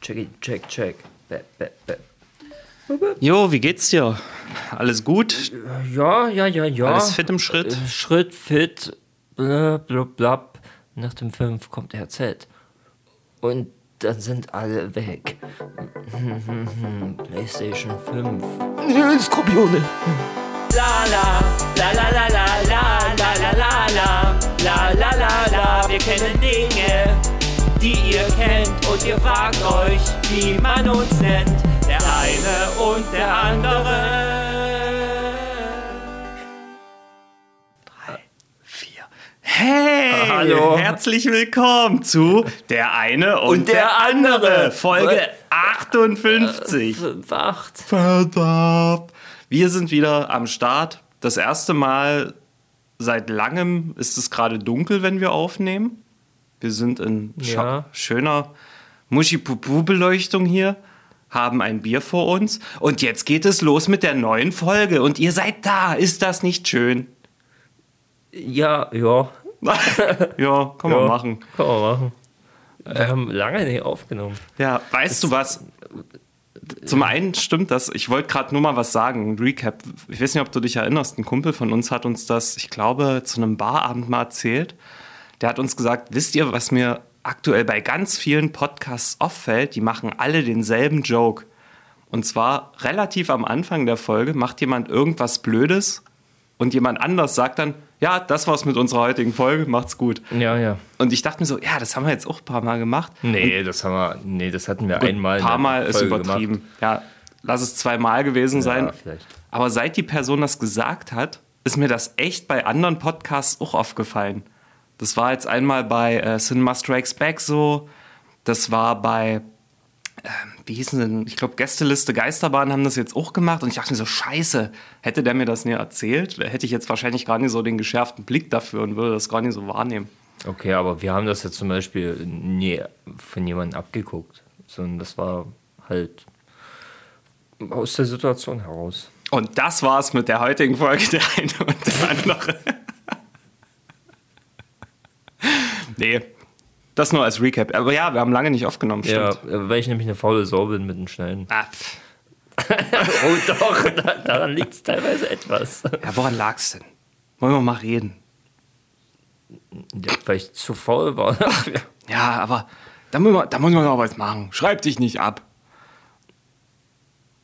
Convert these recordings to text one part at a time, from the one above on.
Check it, check, check. Bäh, bäh, bäh. Jo, wie geht's dir? Alles gut? Ja, ja, ja, ja. Alles fit im Schritt? Äh, Schritt, fit, blub, blub, blub. Nach dem 5 kommt RZ. Und dann sind alle weg. PlayStation 5. Skorpione. La la, la la la la la la la la la la la la la Wir kennen Dinge, die ihr kennt und ihr fragt euch, wie man uns nennt. Der eine und der andere. Vier. Hey! Hallo. Herzlich willkommen zu Der eine und, Und der andere. Folge 58. Fünf, acht. Verdammt. Wir sind wieder am Start. Das erste Mal seit langem ist es gerade dunkel, wenn wir aufnehmen. Wir sind in Ja. schöner Muschi-Pupu-Beleuchtung hier, haben ein Bier vor uns und jetzt geht es los mit der neuen Folge und ihr seid da. Ist das nicht schön? Ja, ja. ja, kann man ja. machen. Kann man machen. Wir haben lange nicht aufgenommen. Ja, weißt du was? Zum einen stimmt das. Ich wollte gerade nur mal was sagen, ein Recap. Ich weiß nicht, ob du dich erinnerst. Ein Kumpel von uns hat uns das, ich glaube, zu einem Barabend mal erzählt. Der hat uns gesagt, wisst ihr, was mir aktuell bei ganz vielen Podcasts auffällt? Die machen alle denselben Joke. Und zwar relativ am Anfang der Folge macht jemand irgendwas Blödes und jemand anders sagt dann, ja, das war's mit unserer heutigen Folge, macht's gut. Ja, ja. Und ich dachte mir so, ja, das haben wir jetzt auch ein paar Mal gemacht. Nee, das haben wir, nee, das hatten wir Gut, einmal. Ein in paar Mal ist übertrieben. gemacht. Ja, lass es zweimal gewesen sein. Ja, vielleicht. Aber seit die Person das gesagt hat, ist mir das echt bei anderen Podcasts auch aufgefallen. Das war jetzt einmal bei äh, Cinema Strikes Back so. Das war bei, ähm, wie hießen denn, ich glaube, Gästeliste Geisterbahn haben das jetzt auch gemacht. Und ich dachte mir so, scheiße, hätte der mir das nie erzählt, hätte ich jetzt wahrscheinlich gar nicht so den geschärften Blick dafür und würde das gar nicht so wahrnehmen. Okay, aber wir haben das jetzt zum Beispiel nie von jemandem abgeguckt, sondern das war halt aus der Situation heraus. Und das war's mit der heutigen Folge, der eine und der andere. Nee, das nur als Recap. Aber ja, wir haben lange nicht aufgenommen, Ja, stimmt. äh, weil ich nämlich eine faule Sau bin mit den Schnellen. Ah. Oh doch, da, daran liegt es teilweise etwas. ja, woran lag's denn? Wollen wir mal reden? Ja, weil ich zu faul war. Ja, aber da muss man, da muss man noch was machen. Schreib dich nicht ab.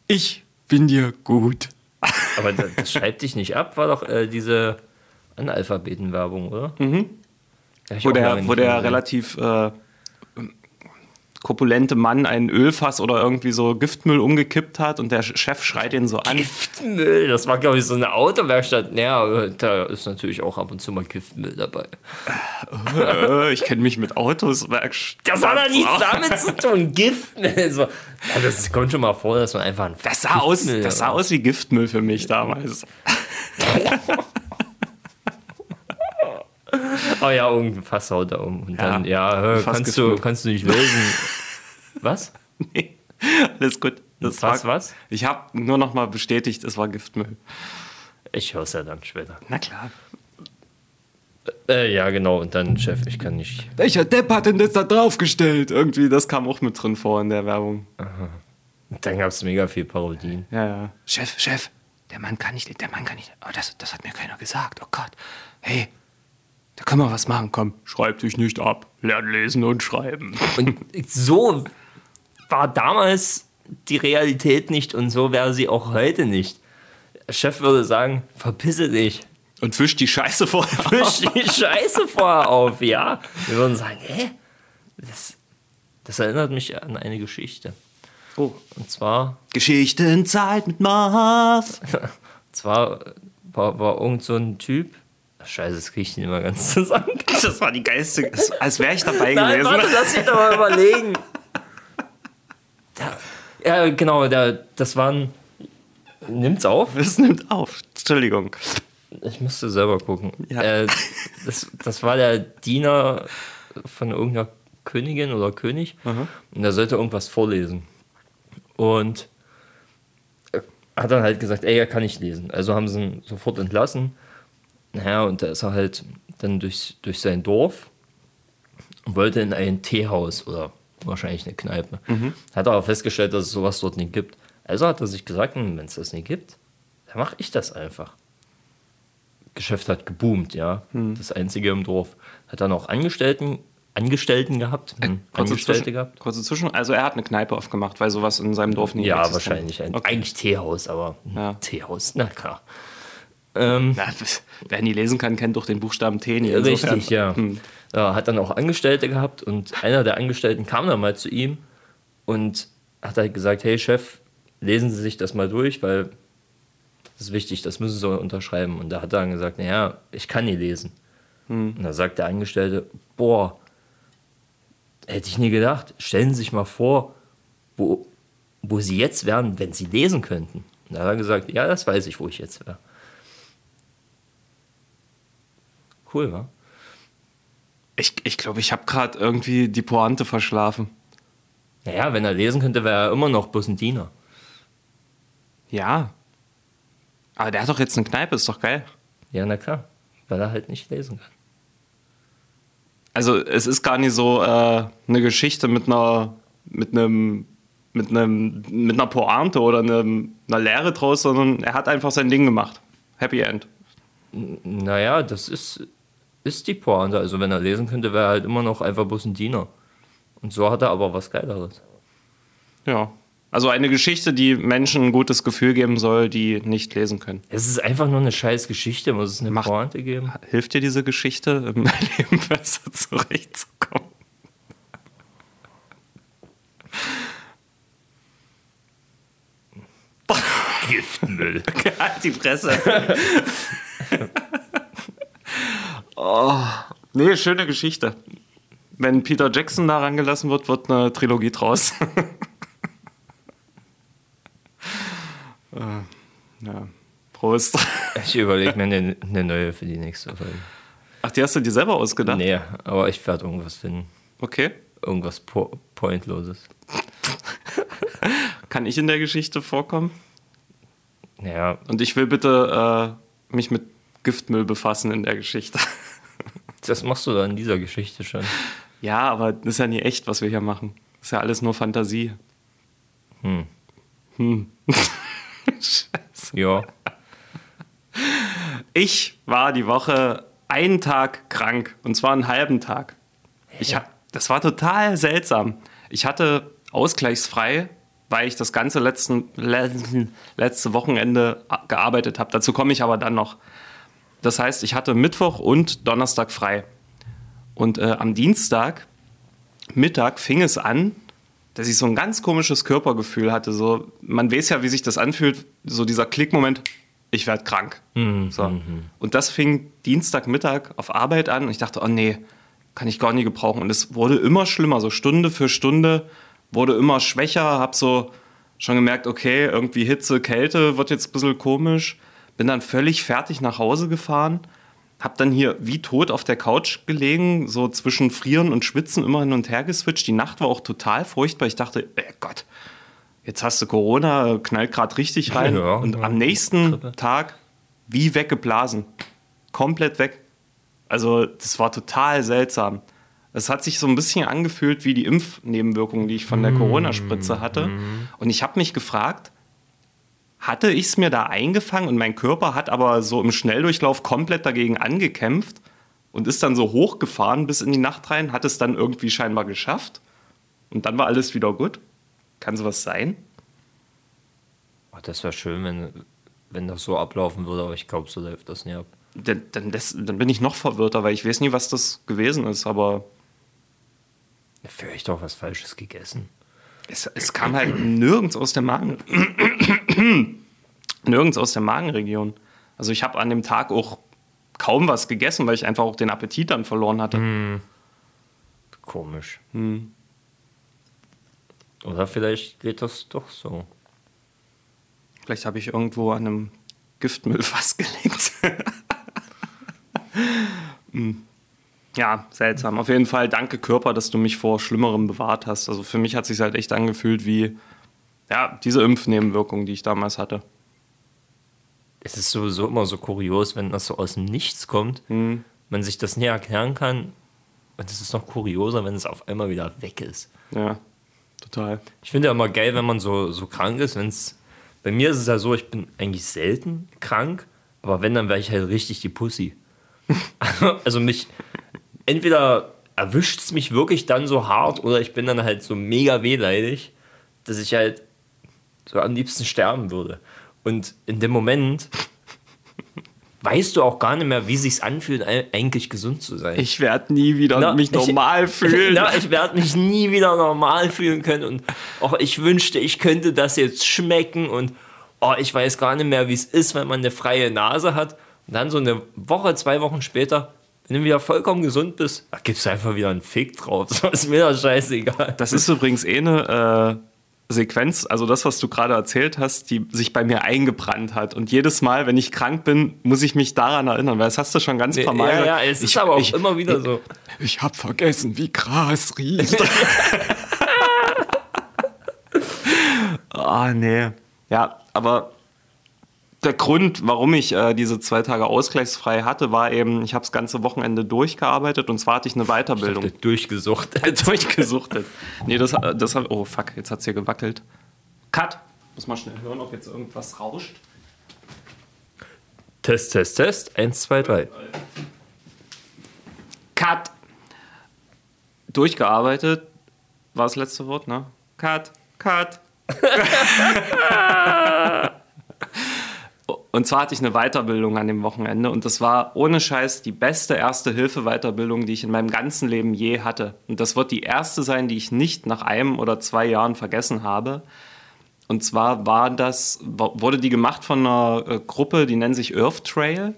Ich bin dir gut. Aber das, das schreibt dich nicht ab, war doch äh, diese Analphabetenwerbung, oder? Mhm. Wo der, wo der relativ äh, korpulente Mann einen Ölfass oder irgendwie so Giftmüll umgekippt hat und der Chef schreit ihn so an. Giftmüll, das war, glaube ich, so eine Autowerkstatt. Ja, da ist natürlich auch ab und zu mal Giftmüll dabei. Äh, ich kenne mich mit Autos. Das hat doch nichts damit zu tun. Giftmüll. So. Ja, das kommt schon mal vor, dass man einfach ein Das sah, aus, das sah aus wie Giftmüll für mich damals. Oh ja, irgendein Fass haut da um. Und dann, ja, hör, Fass kannst, du, kannst du nicht lösen. Was? Nee, alles gut. Das Fass war, was? Ich habe nur noch mal bestätigt, es war Giftmüll. Ich höre es ja dann später. Na klar. Äh, ja, genau. Und dann, Chef, ich kann nicht. Welcher Depp hat denn das da draufgestellt? Irgendwie, das kam auch mit drin vor in der Werbung. Dann gab es mega viel Parodien. Ja, ja. Chef, Chef, der Mann kann nicht, der Mann kann nicht. Oh, das, das hat mir keiner gesagt. Oh Gott. Hey, da können wir was machen. Komm, schreib dich nicht ab. Lern lesen und schreiben. Und so war damals die Realität nicht und so wäre sie auch heute nicht. Der Chef würde sagen, verpisse dich. Und wisch die Scheiße vorher. Wisch die Scheiße vorher auf, ja. Wir würden sagen, hä? Das, das erinnert mich an eine Geschichte. Oh. Und zwar, Geschichtenzeit mit Mars. zwar war, war irgend so ein Typ. Scheiße, das kriege ich nicht mehr ganz zusammen. Das war die geilste. Als wäre ich dabei Nein, gewesen. warte, lass mich doch mal überlegen. Da, ja, genau, der, das waren. Nimmt's auf? Es nimmt auf. Entschuldigung. Ich müsste selber gucken. Ja. Äh, das, das war der Diener von irgendeiner Königin oder König. Und der sollte irgendwas vorlesen. Und er hat dann halt gesagt, ey, er kann nicht lesen. Also haben sie ihn sofort entlassen. Naja, und da ist er halt dann durch, durch sein Dorf und wollte in ein Teehaus oder wahrscheinlich eine Kneipe. Hat aber festgestellt, dass es sowas dort nicht gibt. Also hat er sich gesagt, hm, wenn es das nicht gibt, dann mache ich das einfach. Geschäft hat geboomt, ja. Das einzige im Dorf. Hat dann auch Angestellten, Angestellten gehabt. Hm, Kurze, Angestellte Zwischen, gehabt. kurze Zwischen. Also er hat eine Kneipe aufgemacht, weil sowas in seinem Dorf nie Ja, existiert. wahrscheinlich. Ein, Okay. Eigentlich Teehaus, aber hm, Ja. Teehaus, na klar. Ähm, Na, wer nie lesen kann, kennt doch den Buchstaben T nie. Richtig, Insofern- ja. Hm. ja. Hat dann auch Angestellte gehabt und einer der Angestellten kam dann mal zu ihm und hat halt gesagt, hey Chef, lesen Sie sich das mal durch, weil das ist wichtig, das müssen Sie unterschreiben. Und da hat er dann gesagt, naja, ich kann nie lesen. Und da sagt der Angestellte, boah, hätte ich nie gedacht, stellen Sie sich mal vor, wo, wo Sie jetzt wären, wenn Sie lesen könnten. Und da hat er gesagt, ja, das weiß ich, wo ich jetzt wäre. Cool, wa? Ich glaube, ich, glaub, ich habe gerade irgendwie die Pointe verschlafen. Naja, wenn er lesen könnte, wäre er immer noch bloß ein Diener. Ja. Aber der hat doch jetzt eine Kneipe, ist doch geil. Ja, na klar, weil er halt nicht lesen kann. Also es ist gar nicht so äh, eine Geschichte mit einer mit einem mit einem mit einer Pointe oder einem, einer Lehre draus, sondern er hat einfach sein Ding gemacht. Happy End. Naja, das ist, ist die Pointe. Also wenn er lesen könnte, wäre er halt immer noch einfach bloß ein Diener. Und so hat er aber was Geileres. Ja. Also eine Geschichte, die Menschen ein gutes Gefühl geben soll, die nicht lesen können. Es ist einfach nur eine scheiß Geschichte, muss es eine Macht- Pointe geben? Hilft dir diese Geschichte, im Leben besser zurechtzukommen? Giftmüll. Halt die Fresse. oh, nee, schöne Geschichte. Wenn Peter Jackson da rangelassen wird, wird eine Trilogie draus. äh, ja. Prost. Ich überlege mir eine, eine neue für die nächste Folge. Ach, die hast du dir selber ausgedacht? Nee, aber ich werde irgendwas finden. Okay. Irgendwas po Pointloses. Kann ich in der Geschichte vorkommen? Naja, Und ich will bitte äh, mich mit Giftmüll befassen in der Geschichte. das machst du da in dieser Geschichte schon. Ja, aber das ist ja nie echt, was wir hier machen. Das ist ja alles nur Fantasie. Ja. Ich war die Woche einen Tag krank und zwar einen halben Tag. Ich das war total seltsam. Ich hatte ausgleichsfrei, weil ich das ganze letzten, letzte Wochenende gearbeitet habe. Dazu komme ich aber dann noch. Das heißt, ich hatte Mittwoch und Donnerstag frei. Und äh, am Dienstag Mittag fing es an, dass ich so ein ganz komisches Körpergefühl hatte. So, man weiß ja, wie sich das anfühlt, so dieser Klickmoment, ich werde krank. so. Und das fing Dienstagmittag auf Arbeit an und ich dachte, oh nee, kann ich gar nicht gebrauchen. Und es wurde immer schlimmer, so Stunde für Stunde wurde immer schwächer, hab so schon gemerkt, okay, irgendwie Hitze, Kälte wird jetzt ein bisschen komisch. Bin dann völlig fertig nach Hause gefahren, hab dann hier wie tot auf der Couch gelegen, so zwischen Frieren und Schwitzen immer hin und her geswitcht. Die Nacht war auch total furchtbar. Ich dachte, äh Gott, jetzt hast du Corona, knallt gerade richtig rein. Ja, und ja. am nächsten. Tag wie weggeblasen. Komplett weg. Also, das war total seltsam. Es hat sich so ein bisschen angefühlt wie die Impfnebenwirkungen, die ich von der Mm, Corona-Spritze hatte. Und ich habe mich gefragt, hatte ich es mir da eingefangen und mein Körper hat aber so im Schnelldurchlauf komplett dagegen angekämpft und ist dann so hochgefahren bis in die Nacht rein, hat es dann irgendwie scheinbar geschafft und dann war alles wieder gut. Kann sowas sein? Oh, das wäre schön, wenn, wenn das so ablaufen würde, aber ich glaube, so läuft das nie ab. Dann, dann, das, dann bin ich noch verwirrter, weil ich weiß nie, was das gewesen ist, aber vielleicht doch was Falsches gegessen. es, es kam halt nirgends aus der Magen. nirgends aus der Magenregion. Also ich habe an dem Tag auch kaum was gegessen, weil ich einfach auch den Appetit dann verloren hatte. Komisch. Oder vielleicht geht das doch so. Vielleicht habe ich irgendwo an einem Giftmüllfass gelegt. Hm. ja, seltsam. Auf jeden Fall danke Körper, dass du mich vor Schlimmerem bewahrt hast. Also für mich hat es sich halt echt angefühlt wie ja, diese Impfnebenwirkung, die ich damals hatte. Es ist sowieso immer so kurios, wenn das so aus dem Nichts kommt, man sich das nie erklären kann. Und es ist noch kurioser, wenn es auf einmal wieder weg ist. Ja, total. Ich finde ja immer geil, wenn man so, so krank ist. Wenn's, bei mir ist es ja so, ich bin eigentlich selten krank, aber wenn, dann wäre ich halt richtig die Pussy. also mich, entweder erwischt es mich wirklich dann so hart oder ich bin dann halt so mega wehleidig, dass ich halt so am liebsten sterben würde. Und in dem Moment weißt du auch gar nicht mehr, wie sich's anfühlt, eigentlich gesund zu sein. Ich werde nie wieder Na, mich normal ich, fühlen. Na, ich werde mich nie wieder normal fühlen können. Und auch ich wünschte, ich könnte das jetzt schmecken und oh, ich weiß gar nicht mehr, wie es ist, wenn man eine freie Nase hat. Und dann so eine Woche, zwei Wochen später, wenn du wieder vollkommen gesund bist, da gibst du einfach wieder einen Fick drauf. Das ist mir doch scheißegal. Das ist übrigens eh eine. Äh Sequenz, also das, was du gerade erzählt hast, die sich bei mir eingebrannt hat. Und jedes Mal, wenn ich krank bin, muss ich mich daran erinnern, weil das hast du schon ganz paar Mal. Ja, ja, es ich, ist aber auch ich, immer wieder so. Ich, ich habe vergessen, wie Gras riecht. Ah, oh, nee. Ja, aber der Grund, warum ich äh, diese zwei Tage ausgleichsfrei hatte, war eben, ich habe das ganze Wochenende durchgearbeitet und zwar hatte ich eine Weiterbildung. Ich dachte, durchgesuchtet. durchgesuchtet. Nee, das, das hat. Oh fuck, jetzt hat es hier gewackelt. Cut! Muss mal schnell hören, ob jetzt irgendwas rauscht. Test, Test, Test. Eins, zwei, drei. Cut! Durchgearbeitet. War das letzte Wort, ne? Cut, cut. Und zwar hatte ich eine Weiterbildung an dem Wochenende und das war ohne Scheiß die beste Erste-Hilfe-Weiterbildung, die ich in meinem ganzen Leben je hatte. Und das wird die erste sein, die ich nicht nach einem oder zwei Jahren vergessen habe. Und zwar war das, wurde die gemacht von einer äh, Gruppe, die nennt sich Earth Trail.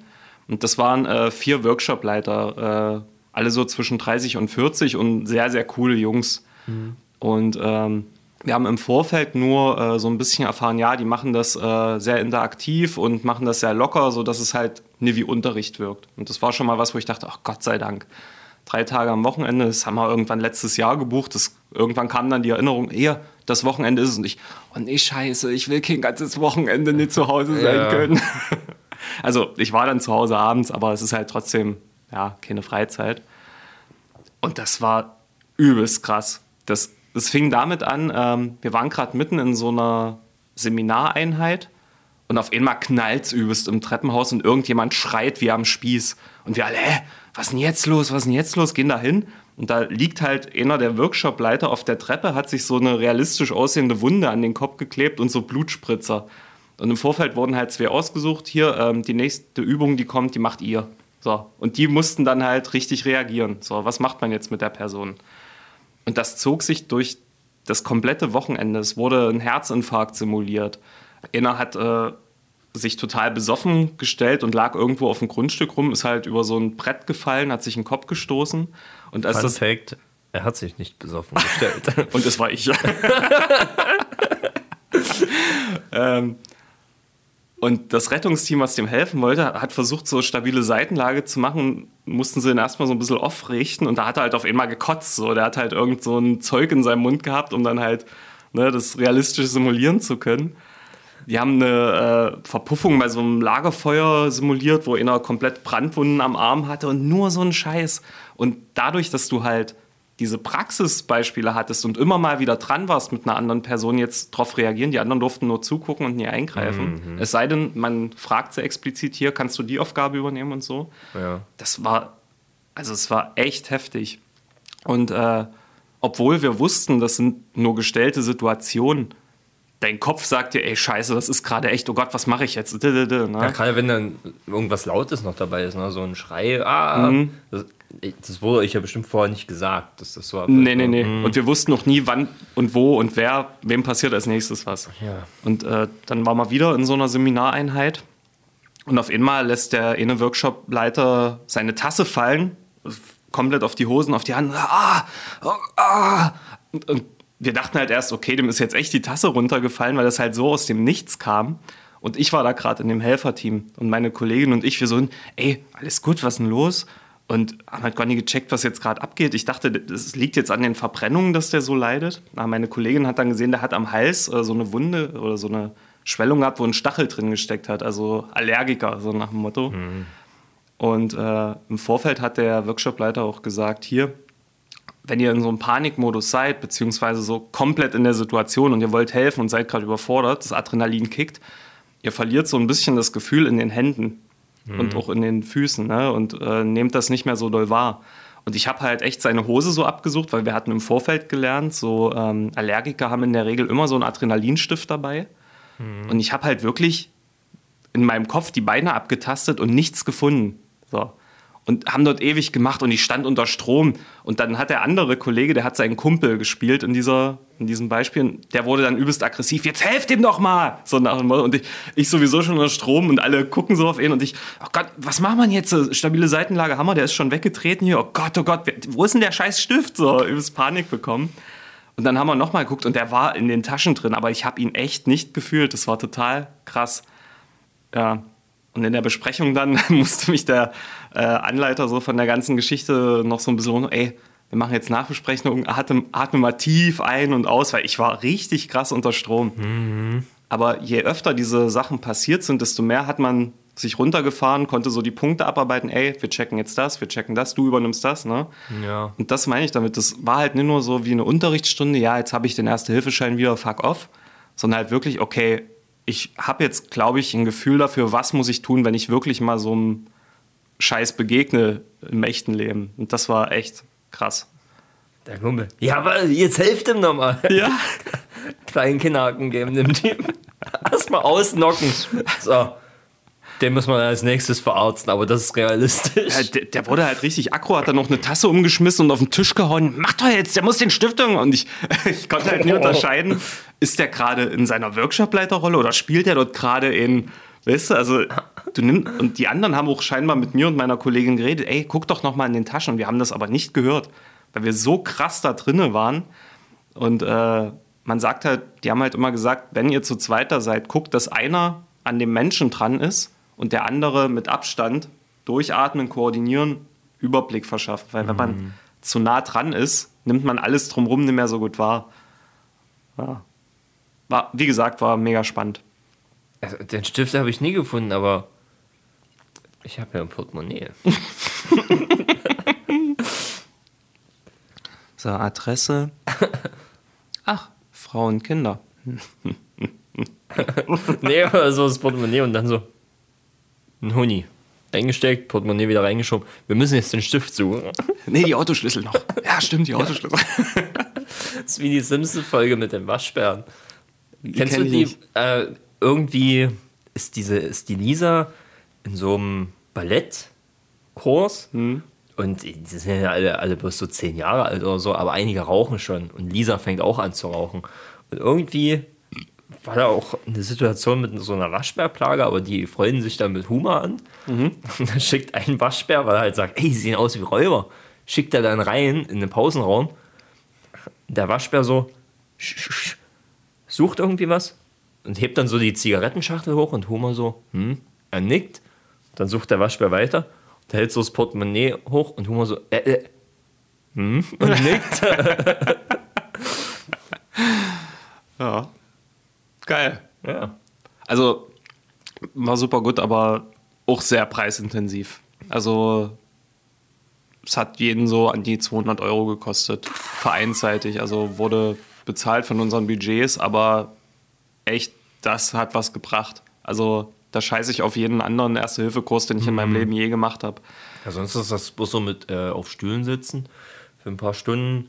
Und das waren äh, vier Workshopleiter, äh, alle so zwischen 30 und 40 und sehr, sehr coole Jungs. Mhm. Und ähm, wir haben im Vorfeld nur äh, so ein bisschen erfahren, ja, die machen das äh, sehr interaktiv und machen das sehr locker, sodass es halt nie wie Unterricht wirkt. Und das war schon mal was, wo ich dachte, ach Gott sei Dank. Drei Tage am Wochenende, das haben wir irgendwann letztes Jahr gebucht. Das, irgendwann kam dann die Erinnerung, eher das Wochenende ist es. Und ich, oh nee, scheiße, ich will kein ganzes Wochenende nicht zu Hause sein ja. können. also ich war dann zu Hause abends, aber es ist halt trotzdem, ja, keine Freizeit. Und das war übelst krass. Das es fing damit an, ähm, wir waren gerade mitten in so einer Seminareinheit und auf einmal knallt es übelst im Treppenhaus und irgendjemand schreit wie am Spieß. Und wir alle, hä, was ist denn jetzt los, was ist denn jetzt los, gehen da hin. Und da liegt halt einer der Workshopleiter auf der Treppe, hat sich so eine realistisch aussehende Wunde an den Kopf geklebt und so Blutspritzer. Und im Vorfeld wurden halt zwei ausgesucht. Hier, ähm, die nächste Übung, die kommt, die macht ihr. So. Und die mussten dann halt richtig reagieren. So, was macht man jetzt mit der Person? Und das zog sich durch das komplette Wochenende. Es wurde ein Herzinfarkt simuliert. Einer hat äh, sich total besoffen gestellt und lag irgendwo auf dem Grundstück rum, ist halt über so ein Brett gefallen, hat sich den Kopf gestoßen. Und als Fun das Fact, er hat sich nicht besoffen gestellt. und das war ich. ähm, und das Rettungsteam, was dem helfen wollte, hat versucht, so stabile Seitenlage zu machen. Mussten sie ihn erstmal so ein bisschen aufrichten und da hat er halt auf einmal gekotzt. So. Der hat halt irgend so ein Zeug in seinem Mund gehabt, um dann halt ne, das realistisch simulieren zu können. Die haben eine äh, Verpuffung bei so einem Lagerfeuer simuliert, wo einer komplett Brandwunden am Arm hatte und nur so ein Scheiß. Und dadurch, dass du halt diese Praxisbeispiele hattest und immer mal wieder dran warst mit einer anderen Person jetzt darauf reagieren. Die anderen durften nur zugucken und nie eingreifen. Mhm. Es sei denn, man fragt sie explizit hier, kannst du die Aufgabe übernehmen und so. Ja. Das war, also es war echt heftig. Und äh, obwohl wir wussten, das sind nur gestellte Situationen, dein Kopf sagt dir, ey, scheiße, das ist gerade echt, oh Gott, was mache ich jetzt? Ne? Ja, gerade wenn dann irgendwas Lautes noch dabei ist, ne? so ein Schrei, ah, mhm. das, das wurde euch ja bestimmt vorher nicht gesagt, dass das so abläuft. Nee, nee, nee. Mhm. Und wir wussten noch nie, wann und wo und wer, wem passiert als nächstes was. Ja. Und äh, dann waren wir wieder in so einer Seminareinheit und auf einmal lässt der eine Workshop-Leiter seine Tasse fallen, komplett auf die Hosen, auf die Hand. Ah, oh, ah. Und, und wir dachten halt erst, okay, dem ist jetzt echt die Tasse runtergefallen, weil das halt so aus dem Nichts kam. Und ich war da gerade in dem Helferteam und meine Kollegin und ich, wir so, ey, alles gut, was ist denn los? Und haben halt gar nicht gecheckt, was jetzt gerade abgeht. Ich dachte, das liegt jetzt an den Verbrennungen, dass der so leidet. Aber meine Kollegin hat dann gesehen, der hat am Hals äh, so eine Wunde oder so eine Schwellung gehabt, wo ein Stachel drin gesteckt hat. Also Allergiker, so nach dem Motto. Mhm. Und äh, im Vorfeld hat der Workshopleiter auch gesagt, hier, wenn ihr in so einem Panikmodus seid, beziehungsweise so komplett in der Situation und ihr wollt helfen und seid gerade überfordert, das Adrenalin kickt, ihr verliert so ein bisschen das Gefühl in den Händen mhm. und auch in den Füßen ne? und äh, nehmt das nicht mehr so doll wahr. Und ich habe halt echt seine Hose so abgesucht, weil wir hatten im Vorfeld gelernt, so ähm, Allergiker haben in der Regel immer so einen Adrenalinstift dabei. Mhm. Und ich habe halt wirklich in meinem Kopf die Beine abgetastet und nichts gefunden. So und haben dort ewig gemacht und ich stand unter Strom. Und dann hat der andere Kollege, der hat seinen Kumpel gespielt in, dieser, in diesem Beispiel, der wurde dann übelst aggressiv, jetzt helft ihm doch mal! So nach dem Und ich, ich sowieso schon unter Strom und alle gucken so auf ihn und ich, oh Gott, was macht man jetzt? Stabile Seitenlage, Hammer, der ist schon weggetreten hier. Oh Gott, oh Gott, wo ist denn der scheiß Stift? So, übelst Panik bekommen. Und dann haben wir nochmal geguckt und der war in den Taschen drin, aber ich habe ihn echt nicht gefühlt. Das war total krass. Ja, und in der Besprechung dann musste mich der äh, Anleiter so von der ganzen Geschichte noch so ein bisschen, ey, wir machen jetzt Nachbesprechung, atme, atme mal tief ein und aus, weil ich war richtig krass unter Strom. Mhm. Aber je öfter diese Sachen passiert sind, desto mehr hat man sich runtergefahren, konnte so die Punkte abarbeiten, ey, wir checken jetzt das, wir checken das, du übernimmst das, ne? Ja. Und das meine ich damit. Das war halt nicht nur so wie eine Unterrichtsstunde, ja, jetzt habe ich den Erste-Hilfeschein wieder, fuck off, sondern halt wirklich, okay, ich habe jetzt, glaube ich, ein Gefühl dafür, was muss ich tun, wenn ich wirklich mal so einem Scheiß begegne im echten Leben. Und das war echt krass. Der Kumpel. Ja, aber jetzt helft ihm nochmal. Ja. Kleinen Kinderhaken geben dem Team. Erstmal ausnocken. So. Den muss man als nächstes verarzten, aber das ist realistisch. Ja, der, der, wurde halt richtig aggro, hat dann noch eine Tasse umgeschmissen und auf den Tisch gehauen. Mach doch jetzt, der muss den Stiftung. Und ich, ich konnte halt nie unterscheiden, ist der gerade in seiner Workshop-Leiterrolle oder spielt er dort gerade in, weißt du, also du nimmst, und die anderen haben auch scheinbar mit mir und meiner Kollegin geredet, ey, guck doch noch mal in den Taschen. Und wir haben das aber nicht gehört, weil wir so krass da drinne waren. Und äh, man sagt halt, die haben halt immer gesagt, wenn ihr zu zweiter seid, guckt, dass einer an dem Menschen dran ist und der andere mit Abstand durchatmen, koordinieren, Überblick verschaffen. Weil wenn man mhm. zu nah dran ist, nimmt man alles drumherum nicht mehr so gut wahr. Ja. War, wie gesagt, war mega spannend. Also, den Stift habe ich nie gefunden, aber ich habe ja ein Portemonnaie. so, Adresse. Ach, Frauen, Kinder. nee, aber so das Portemonnaie und dann so ein Huni. Eingesteckt, Portemonnaie wieder reingeschoben. Wir müssen jetzt den Stift suchen. Nee, die Autoschlüssel noch. Ja, stimmt, die Autoschlüssel. das ist wie die Simpsons-Folge mit den Waschbären. Die Kennst du die? Äh, irgendwie ist diese ist die Lisa in so einem Ballettkurs hm. und die sind ja alle, alle bloß so zehn Jahre alt oder so, aber einige rauchen schon und Lisa fängt auch an zu rauchen. Und irgendwie war da auch eine Situation mit so einer Waschbärplage, aber die freuen sich dann mit Humor an. Mhm. Und dann schickt ein Waschbär, weil er halt sagt, ey, sie sehen aus wie Räuber, schickt er dann rein in den Pausenraum. Der Waschbär so sucht irgendwie was und hebt dann so die Zigarettenschachtel hoch und Homer so, hm, er nickt. Dann sucht der Waschbär weiter und hält so das Portemonnaie hoch und Homer so, äh, äh, hm, und nickt. ja. Geil. Ja. Also war super gut, aber auch sehr preisintensiv. Also es hat jeden so an die 200 Euro gekostet, vereinsseitig. Also wurde bezahlt von unseren Budgets, aber echt, das hat was gebracht. Also da scheiße ich auf jeden anderen Erste-Hilfe-Kurs, den ich in meinem mhm. Leben je gemacht habe. Ja, sonst ist das bloß so mit äh, auf Stühlen sitzen für ein paar Stunden.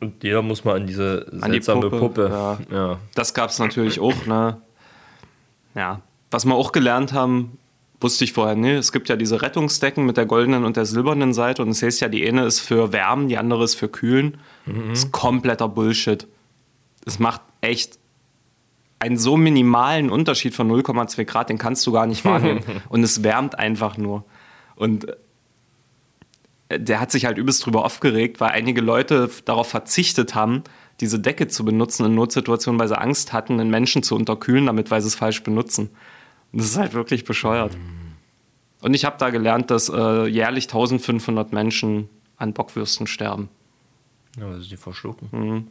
Und jeder muss mal an diese an seltsame Puppe. Puppe. Ja. ja. Das gab es natürlich auch. Ne? Ja. Was wir auch gelernt haben, wusste ich vorher nicht. Es gibt ja diese Rettungsdecken mit der goldenen und der silbernen Seite. Und es heißt ja, die eine ist für Wärmen, die andere ist für Kühlen. Mhm. Das ist kompletter Bullshit. Es macht echt einen so minimalen Unterschied von 0,2 Grad, den kannst du gar nicht wahrnehmen. und es wärmt einfach nur. Und der hat sich halt übelst drüber aufgeregt, weil einige Leute darauf verzichtet haben, diese Decke zu benutzen in Notsituationen, weil sie Angst hatten, einen Menschen zu unterkühlen, damit weil sie es falsch benutzen. Und das ist halt wirklich bescheuert. Und ich habe da gelernt, dass äh, jährlich 1500 Menschen an Bockwürsten sterben. Ja, das ist die verschlucken. Mhm.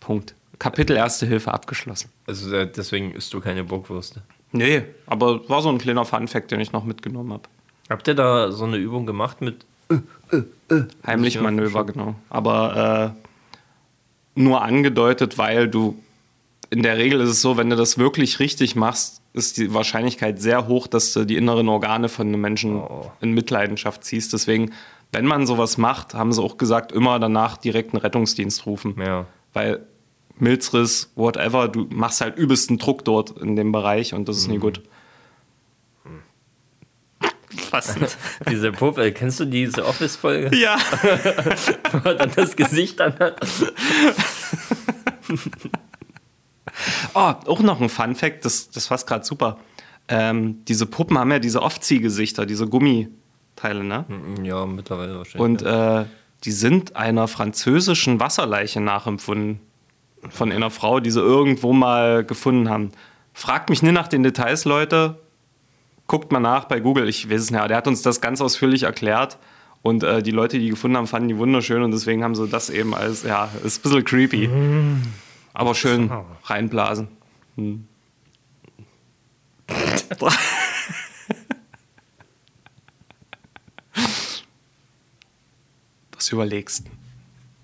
Punkt. Kapitel Erste Hilfe abgeschlossen. Also äh, deswegen isst du keine Bockwürste? Nee, aber war so ein kleiner Funfact, den ich noch mitgenommen habe. Habt ihr da so eine Übung gemacht mit Heimlich Manöver, genau. Aber äh, nur angedeutet, weil du in der Regel ist es so, wenn du das wirklich richtig machst, ist die Wahrscheinlichkeit sehr hoch, dass du die inneren Organe von einem Menschen Oh. in Mitleidenschaft ziehst. Deswegen, wenn man sowas macht, haben sie auch gesagt, immer danach direkt einen Rettungsdienst rufen. Ja. Weil Milzriss, whatever, du machst halt übelsten Druck dort in dem Bereich und das ist Mhm. nie gut. Was? Diese Puppe, kennst du diese Office-Folge, ja. wo er dann das Gesicht an hat? Oh, auch noch ein Fun Fact, das, das war gerade super. Ähm, diese Puppen haben ja diese Aufziehgesichter, diese Gummiteile, ne? Ja, mittlerweile wahrscheinlich. Und äh, die sind einer französischen Wasserleiche nachempfunden. Von einer Frau, die sie irgendwo mal gefunden haben. Fragt mich nie nach den Details, Leute. Guckt mal nach bei Google. Ich weiß es nicht. aber Der hat uns das ganz ausführlich erklärt. Und äh, die Leute, die gefunden haben, fanden die wunderschön. Und deswegen haben sie das eben als, ja, ist ein bisschen creepy. Aber schön reinblasen. Hm. Was überlegst du?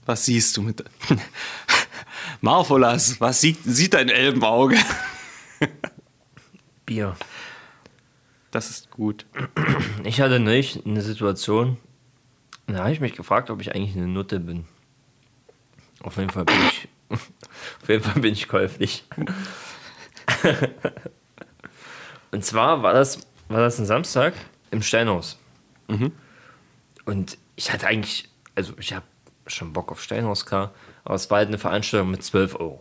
Was siehst du mit. Marfolas, was sieht, sieht dein Elbenauge? Bier. Das ist gut. Ich hatte neulich eine Situation, da habe ich mich gefragt, ob ich eigentlich eine Nutte bin. Auf jeden Fall bin ich, auf jeden Fall bin ich käuflich. Und zwar war das, war das ein Samstag im Steinhaus. Und ich hatte eigentlich, also ich habe schon Bock auf Steinhaus, klar, aber es war halt eine Veranstaltung mit 12 Euro.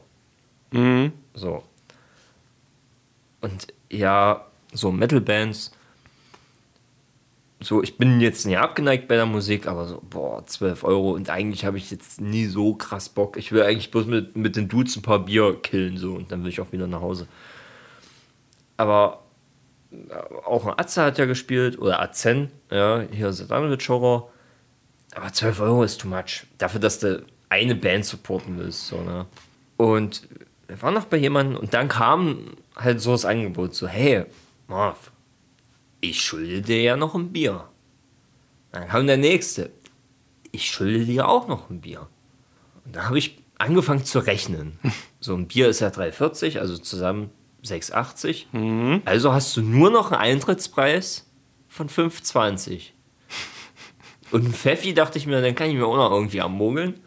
So. Und ja, so Metal-Bands, so, ich bin jetzt nicht abgeneigt bei der Musik, aber so, boah, 12 Euro und eigentlich habe ich jetzt nie so krass Bock. Ich will eigentlich bloß mit, mit den Dudes ein paar Bier killen, so, und dann will ich auch wieder nach Hause. Aber äh, auch ein Atze hat ja gespielt, oder Azen, ja, hier Sadanovic Horror. Aber 12 Euro ist too much. Dafür, dass du eine Band supporten willst, so, ne? Und wir waren noch bei jemandem und dann kam halt so das Angebot, so, hey, Marv, ich schulde dir ja noch ein Bier. Dann kam der nächste, ich schulde dir auch noch ein Bier. Und da habe ich angefangen zu rechnen. So ein Bier ist ja 3,40, also zusammen 6,80. Also hast du nur noch einen Eintrittspreis von 5,20. Und ein Pfeffi dachte ich mir, dann kann ich mir auch noch irgendwie ermogeln.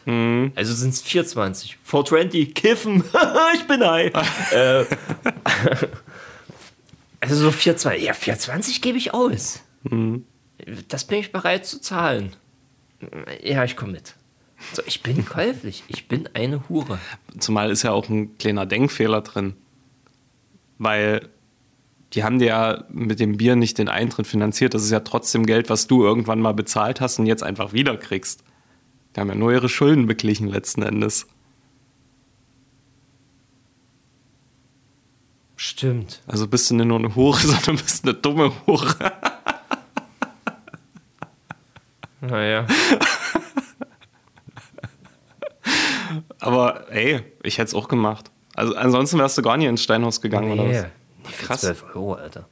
Also sind es 4,20. 420, kiffen, ich bin high. äh, also so 4,20. Ja, 4,20 gebe ich aus. Das bin ich bereit zu zahlen. Ja, ich komme mit. So, ich bin käuflich. Ich bin eine Hure. Zumal ist ja auch ein kleiner Denkfehler drin. Weil die haben dir ja mit dem Bier nicht den Eintritt finanziert. Das ist ja trotzdem Geld, was du irgendwann mal bezahlt hast und jetzt einfach wiederkriegst. Die haben ja nur ihre Schulden beglichen letzten Endes. Stimmt. Also bist du nicht nur eine Hure, sondern bist eine dumme Hure. Naja. Aber ey, ich hätte es auch gemacht. Also ansonsten wärst du gar nicht ins Steinhaus gegangen oder was? Nee, für Krass. 12 Euro, Alter.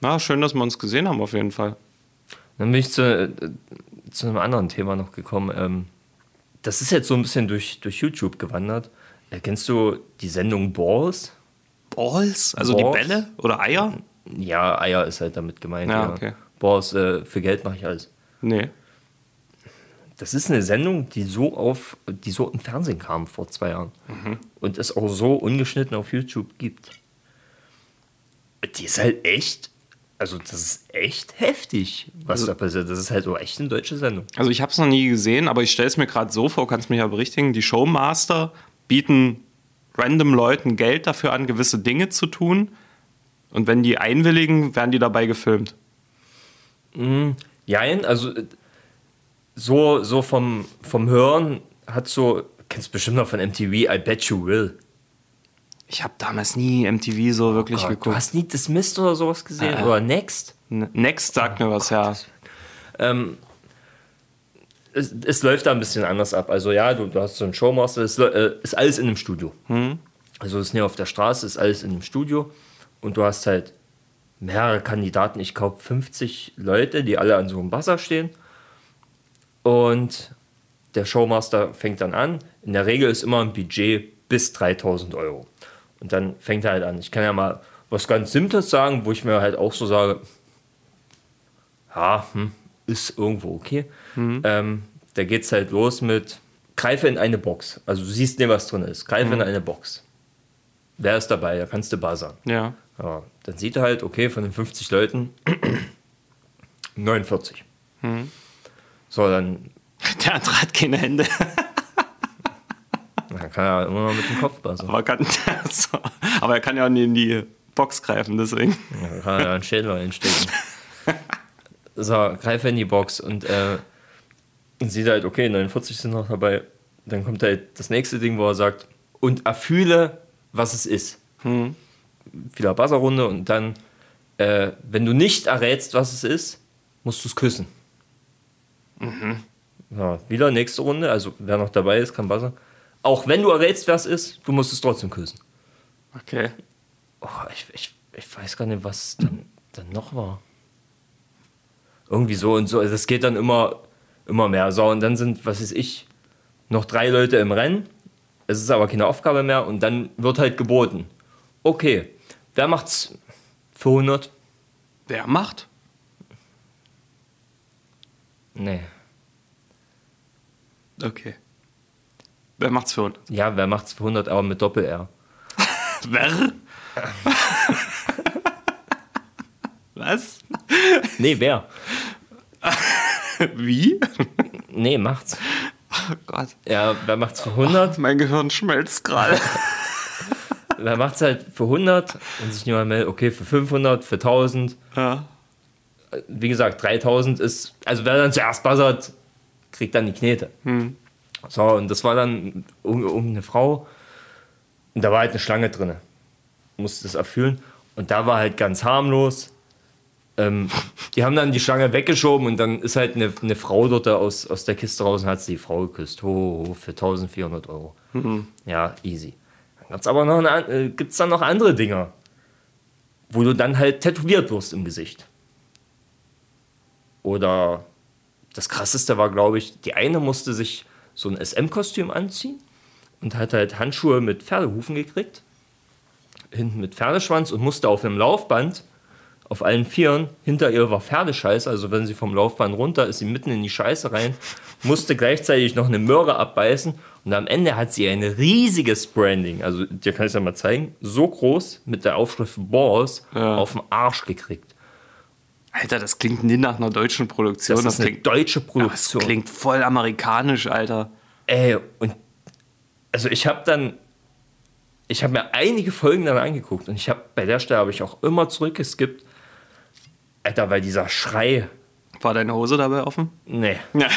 Na, schön, dass wir uns gesehen haben auf jeden Fall. Dann bin ich zu, äh, zu einem anderen Thema noch gekommen. Ähm, das ist jetzt so ein bisschen durch, durch YouTube gewandert. Äh, kennst du die Sendung Balls? Balls? Also Balls? die Bälle oder Eier? Ja, Eier ist halt damit gemeint. Ja, okay. Balls, äh, für Geld mache ich alles. Nee. Das ist eine Sendung, die so auf, die so im Fernsehen kam vor zwei Jahren. Mhm. Und es auch so ungeschnitten auf YouTube gibt. Die ist halt echt, also das ist echt heftig, was Also da passiert. Das ist halt so echt eine deutsche Sendung. Also ich habe es noch nie gesehen, aber ich stelle es mir gerade so vor, kannst mich ja berichtigen, die Showmaster bieten random Leuten Geld dafür an, gewisse Dinge zu tun. Und wenn die einwilligen, werden die dabei gefilmt. Jein, also äh, so, so vom, vom Hören hat so, kennst du bestimmt noch von MTV, I Bet You Will. Ich habe damals nie MTV so wirklich Gott, du geguckt. hast nie Dismissed oder sowas gesehen? Äh. Oder Next? Next sagt mir was, ja. Ähm, es, es läuft da ein bisschen anders ab. Also ja, du, du hast so einen Showmaster, es äh, ist alles in einem Studio. Also es ist nicht auf der Straße, ist alles in einem Studio. Und du hast halt mehrere Kandidaten, ich glaube 50 Leute, die alle an so einem Buzzer stehen. Und der Showmaster fängt dann an. In der Regel ist immer ein Budget bis 3000 Euro. Und dann fängt er halt an. Ich kann ja mal was ganz Simples sagen, wo ich mir halt auch so sage, ja, hm, ist irgendwo okay. Ähm, da geht es halt los mit, greife in eine Box. Also du siehst nicht, was drin ist. Greife in eine Box. Wer ist dabei? Da kannst du buzzern. Ja. Ja, dann sieht er halt, okay, von den 50 Leuten 49. So, dann, Der andere hat keine Hände. dann kann er immer noch mit dem Kopf buzzern. Aber, kann, so. Aber er kann ja auch nie in die Box greifen, deswegen. Dann kann er einen Schädel einstecken. So, greife in die Box und äh, sieht halt, okay, 49 sind noch dabei. Dann kommt halt das nächste Ding, wo er sagt, und erfühle, was es ist. Wieder Buzzerrunde und dann, äh, wenn du nicht errätst, was es ist, musst du es küssen. Ja, wieder nächste Runde, also wer noch dabei ist, kann buzzern. Auch wenn du errätst, wer es ist, du musst es trotzdem küssen. Okay. Oh, ich, ich, ich weiß gar nicht, was dann, dann noch war. Irgendwie so und so. Also es geht dann immer, immer mehr. So, und dann sind, was weiß ich, noch drei Leute im Rennen. Es ist aber keine Aufgabe mehr und dann wird halt geboten. Okay, wer macht's für 100? Wer macht? Nee. Okay. Wer macht's für uns? Ja, wer macht's für 100, aber mit Doppel-R? Wer? Was? Nee, wer? Wie? Nee, macht's. Oh Gott. Ja, wer macht's für 100? Mein Gehirn schmelzt gerade. Wer macht's halt für 100? Wenn sich niemand meldet, okay, für 500, für 1000. ja. wie gesagt, 3000 ist, also wer dann zuerst buzzert, kriegt dann die Knete. So, und das war dann um, um eine Frau und da war halt eine Schlange drin. Musste das erfüllen und da war halt ganz harmlos. Ähm, die haben dann die Schlange weggeschoben und dann ist halt eine, eine Frau dort da aus, aus der Kiste raus und hat sie die Frau geküsst. Ho, ho, für 1400 Euro. Ja, easy. Dann gibt's aber noch, eine, äh, gibt's dann noch andere Dinger, wo du dann halt tätowiert wirst im Gesicht. Oder das krasseste war, glaube ich, die eine musste sich so ein SM-Kostüm anziehen und hat halt Handschuhe mit Pferdehufen gekriegt, hinten mit Pferdeschwanz und musste auf dem Laufband auf allen Vieren, hinter ihr war Pferdescheiße, also wenn sie vom Laufband runter ist, sie mitten in die Scheiße rein, musste gleichzeitig noch eine Möhre abbeißen und am Ende hat sie ein riesiges Branding, also dir kann ich es ja mal zeigen, so groß mit der Aufschrift Balls Ja. auf den Arsch gekriegt. Alter, das klingt nie nach einer deutschen Produktion. Das ist eine klingt, deutsche das Produktion. klingt voll amerikanisch, Alter. Ey, und also ich habe dann, ich habe mir einige Folgen dann angeguckt und ich habe bei der Stelle habe ich auch immer zurückgeskippt. Alter, weil dieser Schrei, War deine Hose dabei offen? nee, Ja.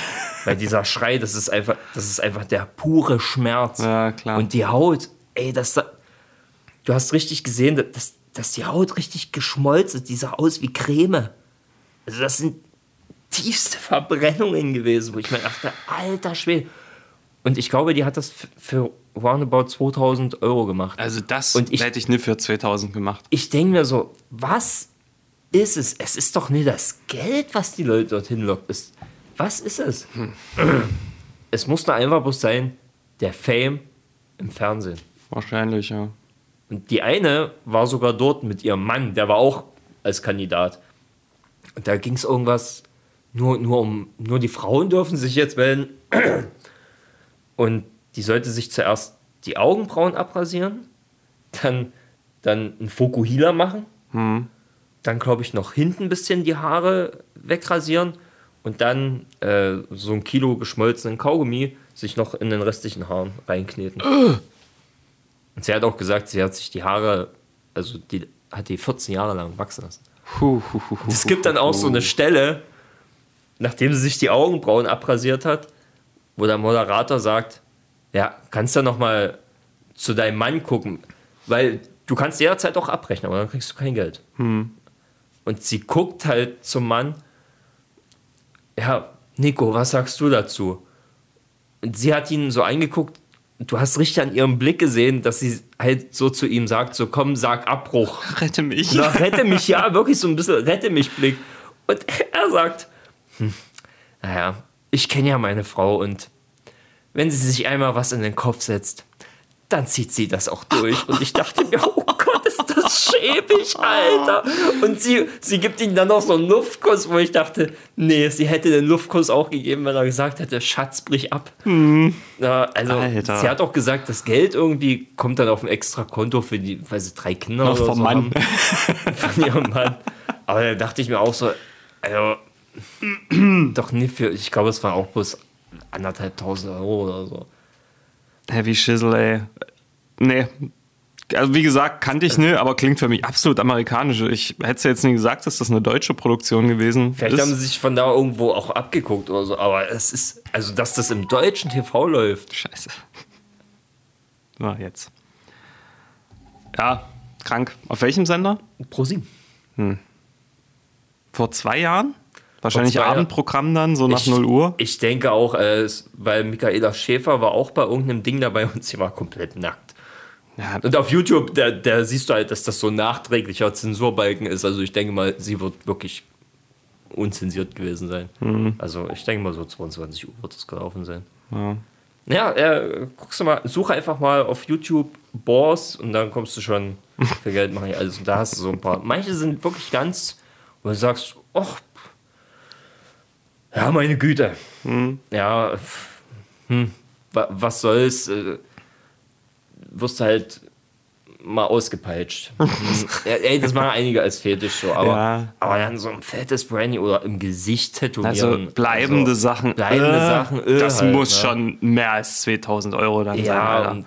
weil dieser Schrei, das ist einfach, das ist einfach der pure Schmerz. Ja, klar. Und die Haut, ey, das, du hast richtig gesehen, dass, dass die Haut richtig geschmolzen ist, die sah aus wie Creme. Also das sind tiefste Verbrennungen gewesen, wo ich mir dachte, alter Schwede. Und ich glaube, die hat das für roundabout 2000 Euro gemacht. Also das Und ich- hätte ich nicht für 2000 gemacht. Ich denke mir so, was ist es? Es ist doch nicht das Geld, was die Leute dorthin lockt. Es, was ist es? Es muss nur einfach bloß sein, der Fame im Fernsehen. Wahrscheinlich, ja. Und die eine war sogar dort mit ihrem Mann, der war auch als Kandidat. Und da ging es irgendwas, nur, nur um, nur die Frauen dürfen sich jetzt melden. Und die sollte sich zuerst die Augenbrauen abrasieren, dann, dann einen Fokuhila machen, dann glaube ich noch hinten ein bisschen die Haare wegrasieren und dann äh, so ein Kilo geschmolzenen Kaugummi sich noch in den restlichen Haaren reinkneten. Und sie hat auch gesagt, sie hat sich die Haare, also die hat die 14 Jahre lang wachsen lassen. Es gibt dann auch so eine Stelle, nachdem sie sich die Augenbrauen abrasiert hat, wo der Moderator sagt, ja, kannst du noch mal zu deinem Mann gucken, weil du kannst jederzeit auch abbrechen, aber dann kriegst du kein Geld. Und sie guckt halt zum Mann, ja, Nico, was sagst du dazu? Und sie hat ihn so angeguckt du hast richtig an ihrem Blick gesehen, dass sie halt so zu ihm sagt, so komm, sag Abbruch. Rette mich. Na, rette mich, ja, wirklich so ein bisschen rette mich Blick. Und er sagt, hm, naja, ich kenne ja meine Frau und wenn sie sich einmal was in den Kopf setzt, dann zieht sie das auch durch. Und ich dachte mir, oh schäbig, Alter. Und sie, sie gibt ihm dann noch so einen Luftkuss, wo ich dachte, nee, sie hätte den Luftkuss auch gegeben, wenn er gesagt hätte, Schatz, brich ab. Ja, also, Alter. sie hat auch gesagt, das Geld irgendwie kommt dann auf ein extra Konto für die, weil sie drei Kinder Noch oder vom so Mann. haben. Von ihrem Mann. Aber da dachte ich mir auch so, also, doch nicht für, ich glaube, es waren auch bloß anderthalb tausend Euro oder so. Heavy Shizzle, ey. Nee. Also wie gesagt, kannte ich nicht, aber klingt für mich absolut amerikanisch. Ich hätte jetzt nie gesagt, dass das eine deutsche Produktion gewesen Vielleicht ist. haben sie sich von da irgendwo auch abgeguckt oder so, aber es ist, also dass das im deutschen TV läuft. Scheiße. Na, jetzt. Ja, krank. Auf welchem Sender? ProSieben. Vor zwei Jahren? Wahrscheinlich zwei. Abendprogramm dann, so nach 0 Uhr. Ich denke auch, äh, es- weil Michaela Schäfer war auch bei irgendeinem Ding dabei und sie war komplett nackt. Ja, Und auf YouTube, da, da siehst du halt, dass das so ein nachträglicher Zensurbalken ist. Also ich denke mal, sie wird wirklich unzensiert gewesen sein. Mhm. Also ich denke mal, so 22 Uhr wird es gelaufen sein. ja. Ja, äh, guckst du mal, suche einfach mal auf YouTube Boss und dann kommst du schon für Geld machen. Also da hast du so ein paar. Manche sind wirklich ganz, wo du sagst, ach, ja, meine Güte. Ja, pf, hm, wa- was soll's? Äh, wirst du halt mal ausgepeitscht. Hm, ja, ey, das machen einige als Fetisch so, aber, Ja. aber dann so ein fettes Brandy oder im Gesicht tätowieren. Also bleibende also, Sachen. Bleibende äh, Sachen. äh, das halt, muss ne? schon mehr als 2000 Euro dann sein. Ja, und,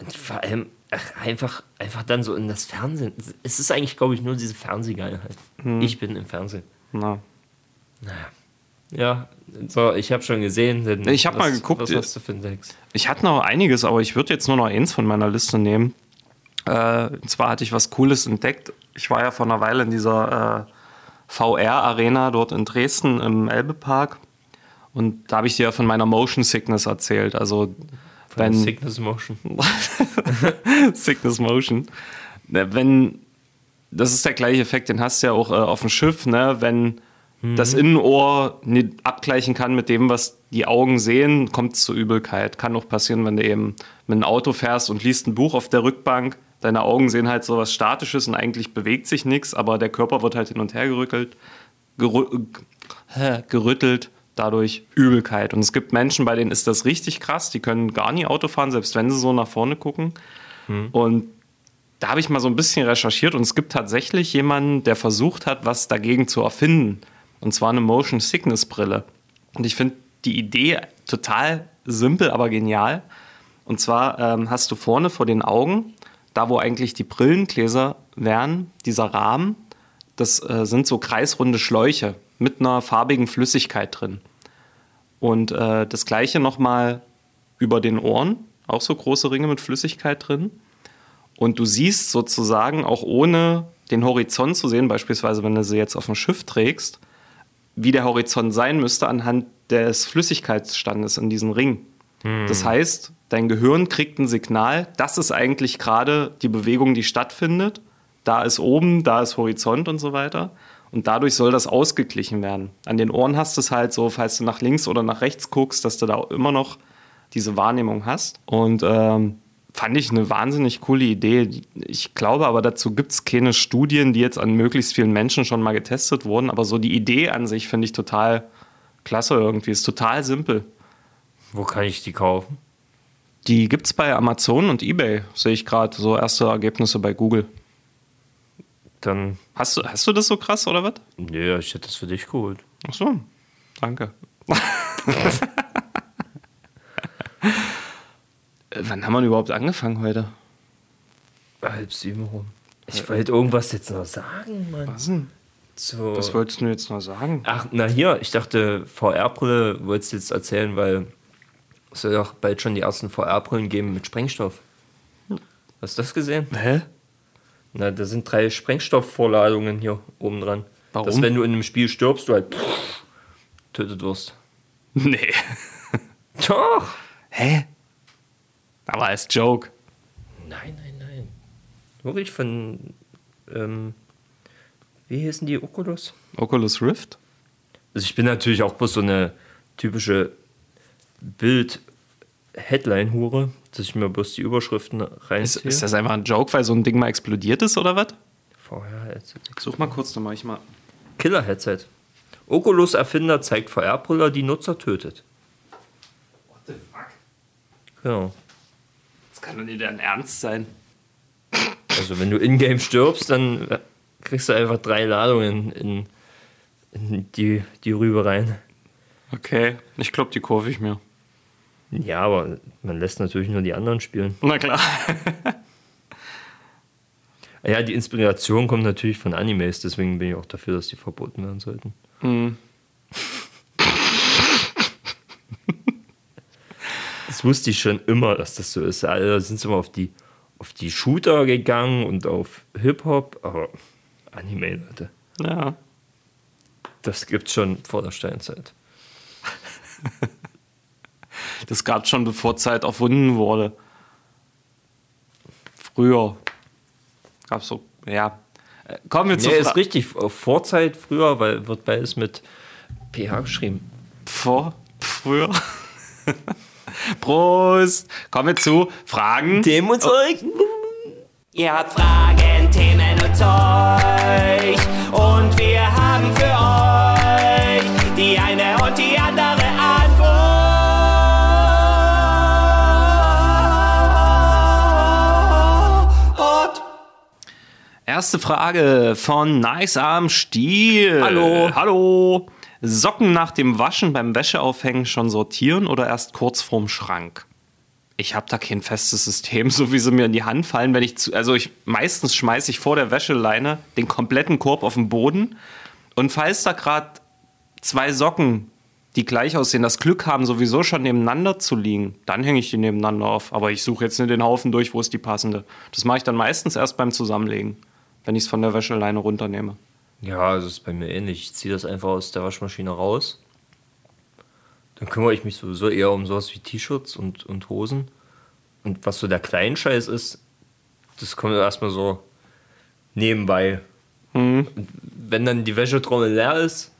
und vor allem ach, einfach, einfach dann so in das Fernsehen. Es ist eigentlich, glaube ich, nur diese Fernsehgeilheit. Ich bin im Fernsehen. Na. Naja. Ja, so, ich habe schon gesehen. Denn Ich hab was- mal geguckt, Was hast du für ein Sex? Ich hatte noch einiges, aber ich würde jetzt nur noch eins von meiner Liste nehmen. Äh, und zwar hatte ich was Cooles entdeckt. Ich war ja vor einer Weile in dieser äh, VR-Arena dort in Dresden im Elbepark. Und da habe ich dir ja von meiner Motion Sickness erzählt. Also, wenn. Sickness Motion. Sickness Motion. Ne, Wenn, das ist der gleiche Effekt, den hast du ja auch äh, auf dem Schiff, ne? wenn das Innenohr nicht abgleichen kann mit dem, was die Augen sehen, kommt es zur Übelkeit. Kann auch passieren, wenn du eben mit einem Auto fährst und liest ein Buch auf der Rückbank. Deine Augen sehen halt so was Statisches und eigentlich bewegt sich nichts, aber der Körper wird halt hin und her gerückelt, gerü gerüttelt, dadurch Übelkeit. Und es gibt Menschen, bei denen ist das richtig krass, die können gar nie Auto fahren, selbst wenn sie so nach vorne gucken. Und da habe ich mal so ein bisschen recherchiert und es gibt tatsächlich jemanden, der versucht hat, was dagegen zu erfinden. Und zwar eine Motion Sickness Brille. Und ich finde die Idee total simpel, aber genial. Und zwar ähm, hast du vorne vor den Augen, da wo eigentlich die Brillengläser wären, dieser Rahmen, das äh, sind so kreisrunde Schläuche mit einer farbigen Flüssigkeit drin. Und äh, das gleiche nochmal über den Ohren, auch so große Ringe mit Flüssigkeit drin. Und du siehst sozusagen auch ohne den Horizont zu sehen, beispielsweise wenn du sie jetzt auf dem Schiff trägst, wie der Horizont sein müsste anhand des Flüssigkeitsstandes in diesem Ring. Das heißt, dein Gehirn kriegt ein Signal, das ist eigentlich gerade die Bewegung, die stattfindet. Da ist oben, da ist Horizont und so weiter. Und dadurch soll das ausgeglichen werden. An den Ohren hast du es halt so, falls du nach links oder nach rechts guckst, dass du da immer noch diese Wahrnehmung hast. Und ähm, fand ich eine wahnsinnig coole Idee. Ich glaube aber, dazu gibt es keine Studien, die jetzt an möglichst vielen Menschen schon mal getestet wurden. Aber so die Idee an sich finde ich total klasse irgendwie. Ist total simpel. Wo kann ich die kaufen? Die gibt es bei Amazon und Ebay, sehe ich gerade. So erste Ergebnisse bei Google. Dann, Hast du, hast du das so krass oder was? nö, ich hätte das für dich geholt. Ach so, danke. Äh, Wann haben wir überhaupt angefangen heute? Halb sieben rum. Ich wollte irgendwas jetzt noch sagen, Mann. Was denn? So. Was wolltest du jetzt noch sagen? Ach, na hier, ich dachte, VR-Brille wolltest du jetzt erzählen, weil es soll doch bald schon die ersten VR-Brillen geben mit Sprengstoff. Hast du das gesehen? Hä? Na, da sind drei Sprengstoffvorladungen hier oben dran. Warum? Dass wenn du in einem Spiel stirbst, du halt pff, tötet wirst. Nee. Doch! Hä? Aber als Joke. Nein, nein, nein. Wirklich von. Ähm, wie hießen die Oculus? Oculus Rift? Also ich bin natürlich auch bloß so eine typische Bild-Headline-Hure, dass ich mir bloß die Überschriften Ist, reinziehe. ist das einfach ein Joke, weil so ein Ding mal explodiert ist oder was? VR-Headset. Such mal kurz nochmal, ich mal. Killer-Headset. Oculus-Erfinder zeigt VR-Brille, die Nutzer tötet. What the fuck? Genau. Das kann doch nicht dein Ernst sein. Also wenn du in-game stirbst, dann kriegst du einfach drei Ladungen in, in die, die Rübe rein. Okay, ich glaube, die kurve ich mir. Ja, aber man lässt natürlich nur die anderen spielen. Na klar. Ja, die Inspiration kommt natürlich von Animes, deswegen bin ich auch dafür, dass die verboten werden sollten. Das wusste ich schon immer, dass das so ist. Alle sind sie immer auf die, auf die Shooter gegangen und auf Hip-Hop, aber Anime, Leute, Ja. das gibt's schon vor der Steinzeit. Das gab schon, bevor Zeit erfunden wurde. Früher. Gab so, ja. Äh, Kommen wir zu Nee, ist richtig. Vorzeit früher, weil wird beides mit PH geschrieben. vor, früher. Prost. Kommen wir zu Fragen. Dem und Zeug. Ihr habt Fragen, Themen und Zeug. Und wir haben für euch die eine und die andere Antwort. Erste Frage von Nice Arm Stiel. Hallo. Hallo. Socken nach dem Waschen beim Wäscheaufhängen schon sortieren oder erst kurz vorm Schrank? Ich habe da kein festes System, so wie sie mir in die Hand fallen, wenn ich zu, also ich meistens schmeiße ich vor der Wäscheleine den kompletten Korb auf den Boden und falls da gerade zwei Socken, die gleich aussehen, das Glück haben, sowieso schon nebeneinander zu liegen, dann hänge ich die nebeneinander auf. Aber ich suche jetzt nicht den Haufen durch, wo ist die passende. Das mache ich dann meistens erst beim Zusammenlegen, wenn ich es von der Wäscheleine runternehme. Ja, das ist bei mir ähnlich. Ich ziehe das einfach aus der Waschmaschine raus. Dann kümmere ich mich sowieso eher um sowas wie T-Shirts und, und Hosen. Und was so der Kleinscheiß ist, das kommt erstmal so nebenbei. Und wenn dann die Wäschetrommel leer ist,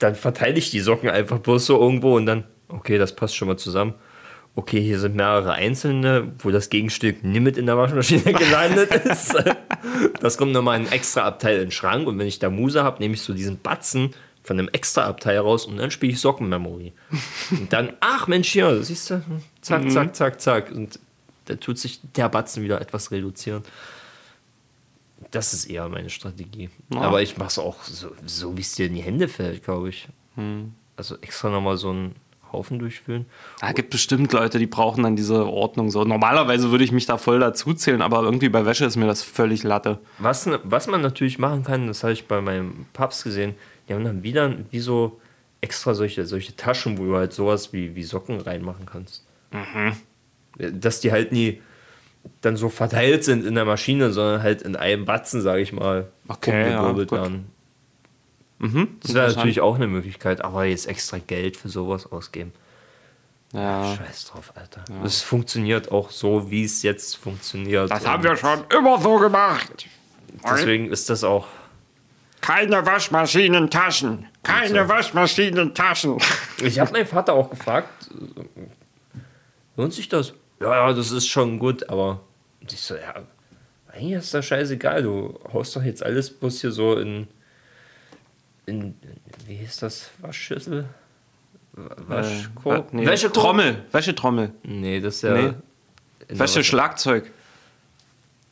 dann verteile ich die Socken einfach bloß so irgendwo und dann, okay, das passt schon mal zusammen. Okay, hier sind mehrere einzelne, wo das Gegenstück nie mit in der Waschmaschine gelandet ist. Das kommt nochmal ein extra Abteil in den Schrank und wenn ich da Muse habe, nehme ich so diesen Batzen von einem extra Abteil raus und dann spiele ich Sockenmemory. Und dann, ach Mensch, hier, siehst du, hm, zack, zack, zack, zack. Und da tut sich der Batzen wieder etwas reduzieren. Das ist eher meine Strategie. Aber ich mache es auch so, so wie es dir in die Hände fällt, glaube ich. Also extra nochmal so einen Haufen durchführen. Ah, gibt bestimmt Leute, die brauchen dann diese Ordnung so. Normalerweise würde ich mich da voll dazu zählen, aber irgendwie bei Wäsche ist mir das völlig Latte. Was, was man natürlich machen kann, das habe ich bei meinem Papst gesehen, die haben dann wieder wie so extra solche, solche Taschen, wo du halt sowas wie, wie Socken reinmachen kannst. Dass die halt nie dann so verteilt sind in der Maschine, sondern halt in einem Batzen, sage ich mal, Okay, ja, umgewirbelt werden. Das wäre natürlich auch eine Möglichkeit, aber jetzt extra Geld für sowas ausgeben. Ja. Scheiß drauf, Alter. Es funktioniert auch so, wie es jetzt funktioniert. Das haben wir schon immer so gemacht. Deswegen ist das auch Keine Waschmaschinentaschen. Keine Waschmaschinentaschen. Ich habe meinen Vater auch gefragt, äh, lohnt sich das? Ja, ja, das ist schon gut, aber ich so, ja, eigentlich ist das scheißegal. Du haust doch jetzt alles bloß hier so in, in wie hieß das, Waschschüssel? Wa- Waschkorb? Äh, nee. Wäschekorb? Trommel. Wäschetrommel. Nee, das ist ja Nee. Wäscheschlagzeug.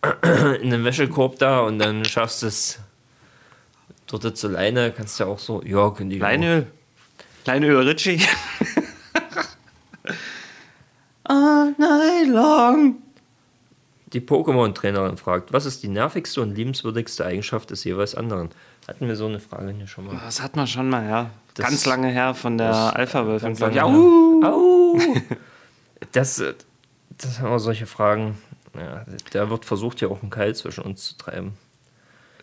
Wäsche- in den Wäschekorb da und dann schaffst du es dort zur Leine, kannst du ja auch so, ja, können die Leinöl. Leinöl Ritchie. All night long. Die Pokémon-Trainerin fragt, was ist die nervigste und liebenswürdigste Eigenschaft des jeweils anderen? Hatten wir so eine Frage hier schon mal? Das hat man schon mal, ja. Das- ganz lange her von der Alpha-Wölfin. lange Au. Au! Das, das sind auch solche Fragen. Ja, da wird versucht, hier auch einen Keil zwischen uns zu treiben.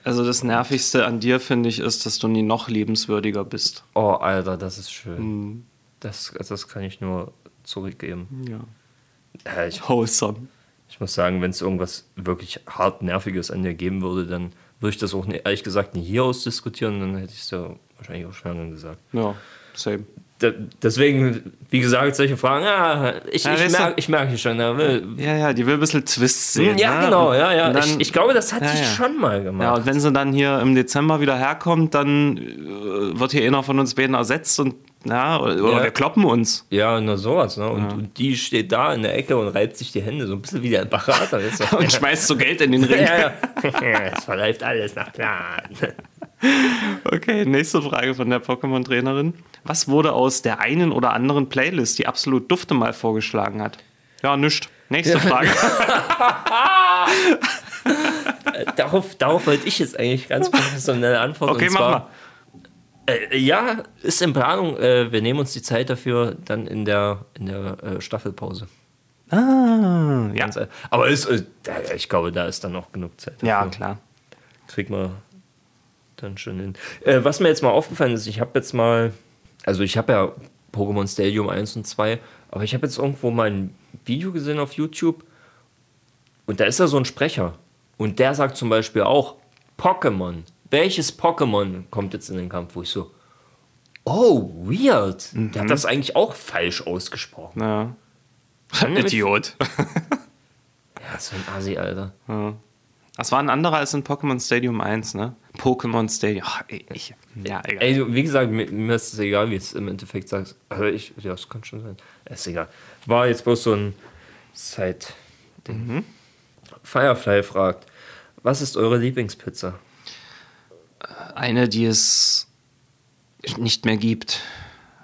Also das Nervigste an dir, finde ich, ist, dass du nie noch liebenswürdiger bist. Oh, Alter, das ist schön. Mhm. Das, das kann ich nur zurückgeben. Ja. Ja, ich, Wholesome. Ich muss sagen, wenn es irgendwas wirklich hart Nerviges an dir geben würde, dann würde ich das auch ne- ehrlich gesagt nicht hier ausdiskutieren, dann hätte ich es ja wahrscheinlich auch schon lange gesagt. Ja, same. Da, deswegen, wie gesagt, solche Fragen, ja, ich, Ja, ich, merke, ich merke schon. Ja, will, Ja, ja, die will ein bisschen Twist sehen. ja ne? genau, ja, ja. Dann- ich, ich glaube, das hat Ja, sie ja. schon mal Ja, gemacht. und wenn sie dann hier im Dezember wieder herkommt, dann äh, wird hier einer von uns beiden ersetzt und ja, oder, oder Ja. wir kloppen uns. Ja, nur sowas. Ne? Und, und die steht da in der Ecke und reibt sich die Hände, so ein bisschen wie der Berater. Und schmeißt so Geld in den Ring. ja, ja. Es verläuft alles nach Plan. Okay, nächste Frage von der Pokémon-Trainerin. Was wurde aus der einen oder anderen Playlist, die absolut Dufte mal vorgeschlagen hat? Ja, nischt. Nächste Frage. darauf, darauf wollte ich jetzt eigentlich ganz professionell antworten. Okay, mach mal. Äh, ja, ist in Planung. Äh, wir nehmen uns die Zeit dafür dann in der, in der äh, Staffelpause. Ah, ja. Ganz, äh, Aber ist, äh, ich glaube, da ist dann noch genug Zeit. Ja, dafür. klar. Kriegt man dann schon hin. Äh, was mir jetzt mal aufgefallen ist, ich habe jetzt mal, also ich habe ja Pokémon Stadium 1 und 2, aber ich habe jetzt irgendwo mal ein Video gesehen auf YouTube und da ist ja so ein Sprecher und der sagt zum Beispiel auch Pokémon. Welches Pokémon kommt jetzt in den Kampf? Wo ich so, oh, weird. Der hat das eigentlich auch falsch ausgesprochen. Ja. Idiot. Ja, so ein Asi, Alter. Das war ein anderer als in Pokémon Stadium 1, ne? Pokémon Stadium. Ach, ey, ich, ja, egal. Ey, wie gesagt, mir, mir ist es egal, wie es im Endeffekt sagst. Also ich, ja, es kann schon sein. Ist egal. War jetzt bloß so ein Side-Ding. Firefly fragt, was ist eure Lieblingspizza? Eine, die es nicht mehr gibt.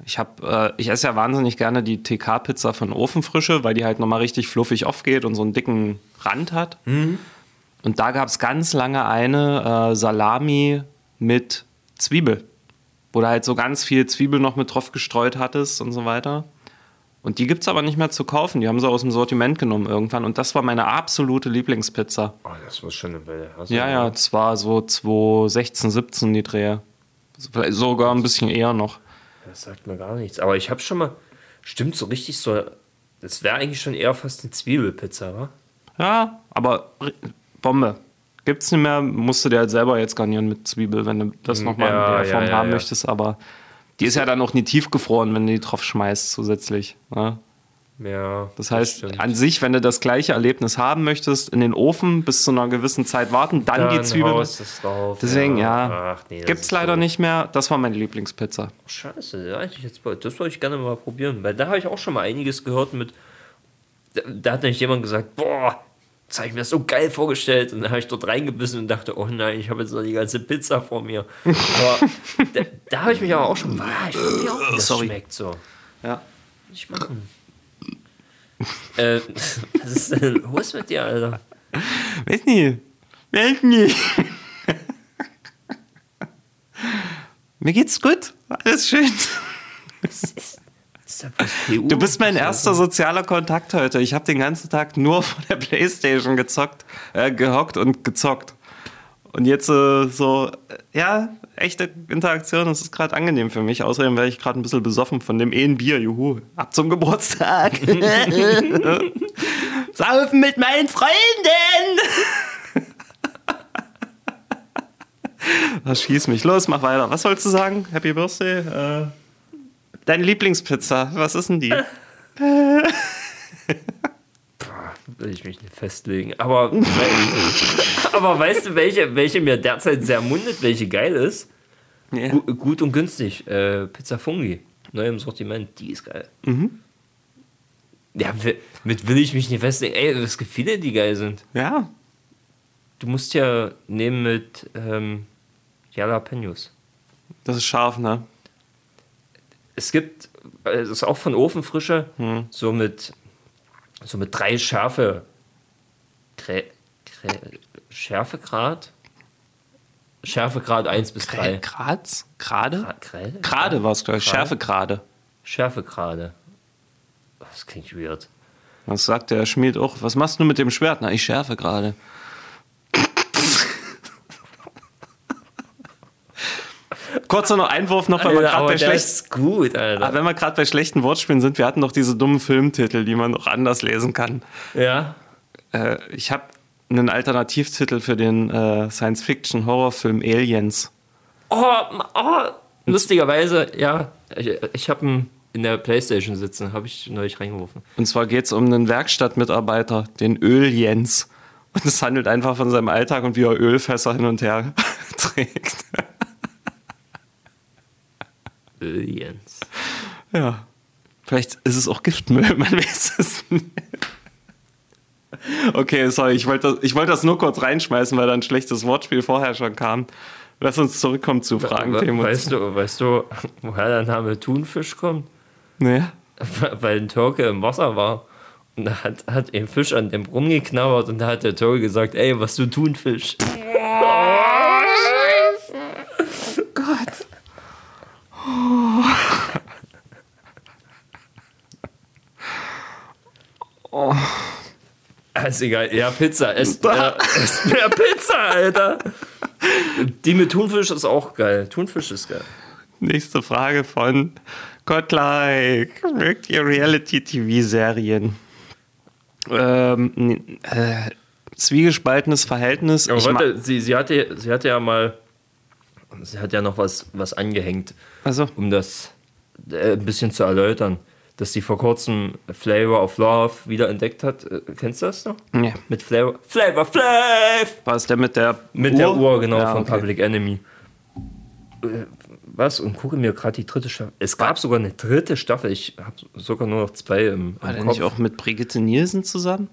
Ich habe, äh, ich esse ja wahnsinnig gerne die TK-Pizza von Ofenfrische, weil die halt nochmal richtig fluffig aufgeht und so einen dicken Rand hat. Und da gab es ganz lange eine äh, Salami mit Zwiebel, wo du halt so ganz viel Zwiebel noch mit drauf gestreut hattest und so weiter. Und die gibt es aber nicht mehr zu kaufen. Die haben sie aus dem Sortiment genommen irgendwann. Und das war meine absolute Lieblingspizza. Oh, das muss schon eine Welle. Ja, ja, das war so 2016, 17 die Drehe. Vielleicht sogar ein bisschen eher noch. Das sagt mir gar nichts. Aber ich habe schon mal, stimmt so richtig so, das wäre eigentlich schon eher fast eine Zwiebelpizza, wa? Ja, aber Bombe. Gibt's nicht mehr, musst du dir halt selber jetzt garnieren mit Zwiebel, wenn du das nochmal Ja, in der Form ja, haben ja. möchtest. Aber die ist ja dann auch nie tiefgefroren, wenn du die drauf schmeißt zusätzlich. Ne? Ja. Das heißt, stimmt. an sich, wenn du das gleiche Erlebnis haben möchtest, in den Ofen bis zu einer gewissen Zeit warten, dann, die Dann Zwiebel. haust es drauf. Deswegen, ja. Ach, nee, das Gibt's leider doof. nicht mehr. Das war meine Lieblingspizza. Scheiße, ja, jetzt, das wollte ich gerne mal probieren, weil da habe ich auch schon mal einiges gehört mit. Da, da hat nämlich jemand gesagt, boah, das habe ich mir so geil vorgestellt. Und dann habe ich dort reingebissen und dachte, oh nein, ich habe jetzt noch die ganze Pizza vor mir. Aber da, da habe ich mich aber auch schon, ah, ich weiß auch, wie das Sorry. schmeckt so. Ja. Nicht machen. äh, was ist denn los mit dir, Alter? Weiß nicht. Weiß nicht. Mir geht's gut. Alles schön. Das ist, Du bist mein erster sozialer Kontakt heute. Ich habe den ganzen Tag nur vor der Playstation gezockt, äh, gehockt und gezockt. Und jetzt äh, so, äh, ja, echte Interaktion, das ist gerade angenehm für mich. Außerdem werde ich gerade ein bisschen besoffen von dem Ehen Bier, juhu. Ab zum Geburtstag. Saufen mit meinen Freunden. Das schießt mich. Los, mach weiter. Was sollst du sagen? Happy Birthday? Äh, deine Lieblingspizza, was ist denn die? will ich mich nicht festlegen. Aber, aber weißt du, welche, welche mir derzeit sehr mundet, welche geil ist? Ja. Gu gut und günstig. Äh, Pizza Fungi. Neu im Sortiment. Die ist geil. Ja, wi- mit will ich mich nicht festlegen. Ey, es gibt viele, die geil sind. Ja, Du musst ja nehmen mit ähm, Jalapenos. das ist scharf, ne? Es gibt, es ist auch von Ofenfrische, so mit so mit drei Schärfe. Krä, Krä, Schärfegrad? Schärfegrad 1 bis 3. Graz? Gerade? Gerade? War es, glaube ich. Schärfe gerade. Schärfegrade. Das klingt weird. Was sagt der Schmied auch? Was machst du mit dem Schwert? Na, ich schärfe gerade. Kurzer noch Einwurf noch, wenn wir gerade bei schlecht, gut, Alter. Ah, wenn wir gerade bei schlechten Wortspielen sind, wir hatten noch diese dummen Filmtitel, die man noch anders lesen kann. ja. Äh, ich habe einen Alternativtitel für den äh, Science-Fiction-Horrorfilm Aliens. Oh, oh, lustigerweise, ja. Ich, ich habe ihn in der Playstation sitzen, habe ich neulich reingeworfen. Und zwar geht es um einen Werkstattmitarbeiter, den Öl Jens. Und es handelt einfach von seinem Alltag und wie er Ölfässer hin und her trägt. Aliens. Ja. Vielleicht ist es auch Giftmüll, man weiß es nicht. Okay, sorry, ich wollte das, ich wollte das nur kurz reinschmeißen, weil da ein schlechtes Wortspiel vorher schon kam. Lass uns zurückkommen zu Fragen, We- Weißt du, weißt du, woher der Name Thunfisch kommt? Nee. Weil ein Türke im Wasser war. Und da hat, hat ein Fisch an dem rumgeknabbert und da hat der Türke gesagt, ey, was du Thunfisch. Also egal, ja, Pizza. Esst mehr, esst mehr Pizza, Alter. Die mit Thunfisch ist auch geil. Thunfisch ist geil. Nächste Frage von Godlike. Mögt ihr Reality-TV-Serien? Ähm, äh, zwiegespaltenes Verhältnis. Aber warte, sie, sie, hatte, sie hatte ja mal, sie hat ja noch was, was angehängt, also, um das äh, ein bisschen zu erläutern, dass sie vor kurzem Flavor of Love wieder entdeckt hat. Äh, kennst du das noch? nee. Mit Flavor, Flavor Flav! War es der mit der Mit der Uhr, genau, Ja, von okay. Public Enemy. Äh, Was? Und gucke mir gerade die dritte Staffel. Es gab sogar eine dritte Staffel. Ich habe sogar nur noch zwei im, War im der Kopf. nicht auch mit Brigitte Nielsen zusammen?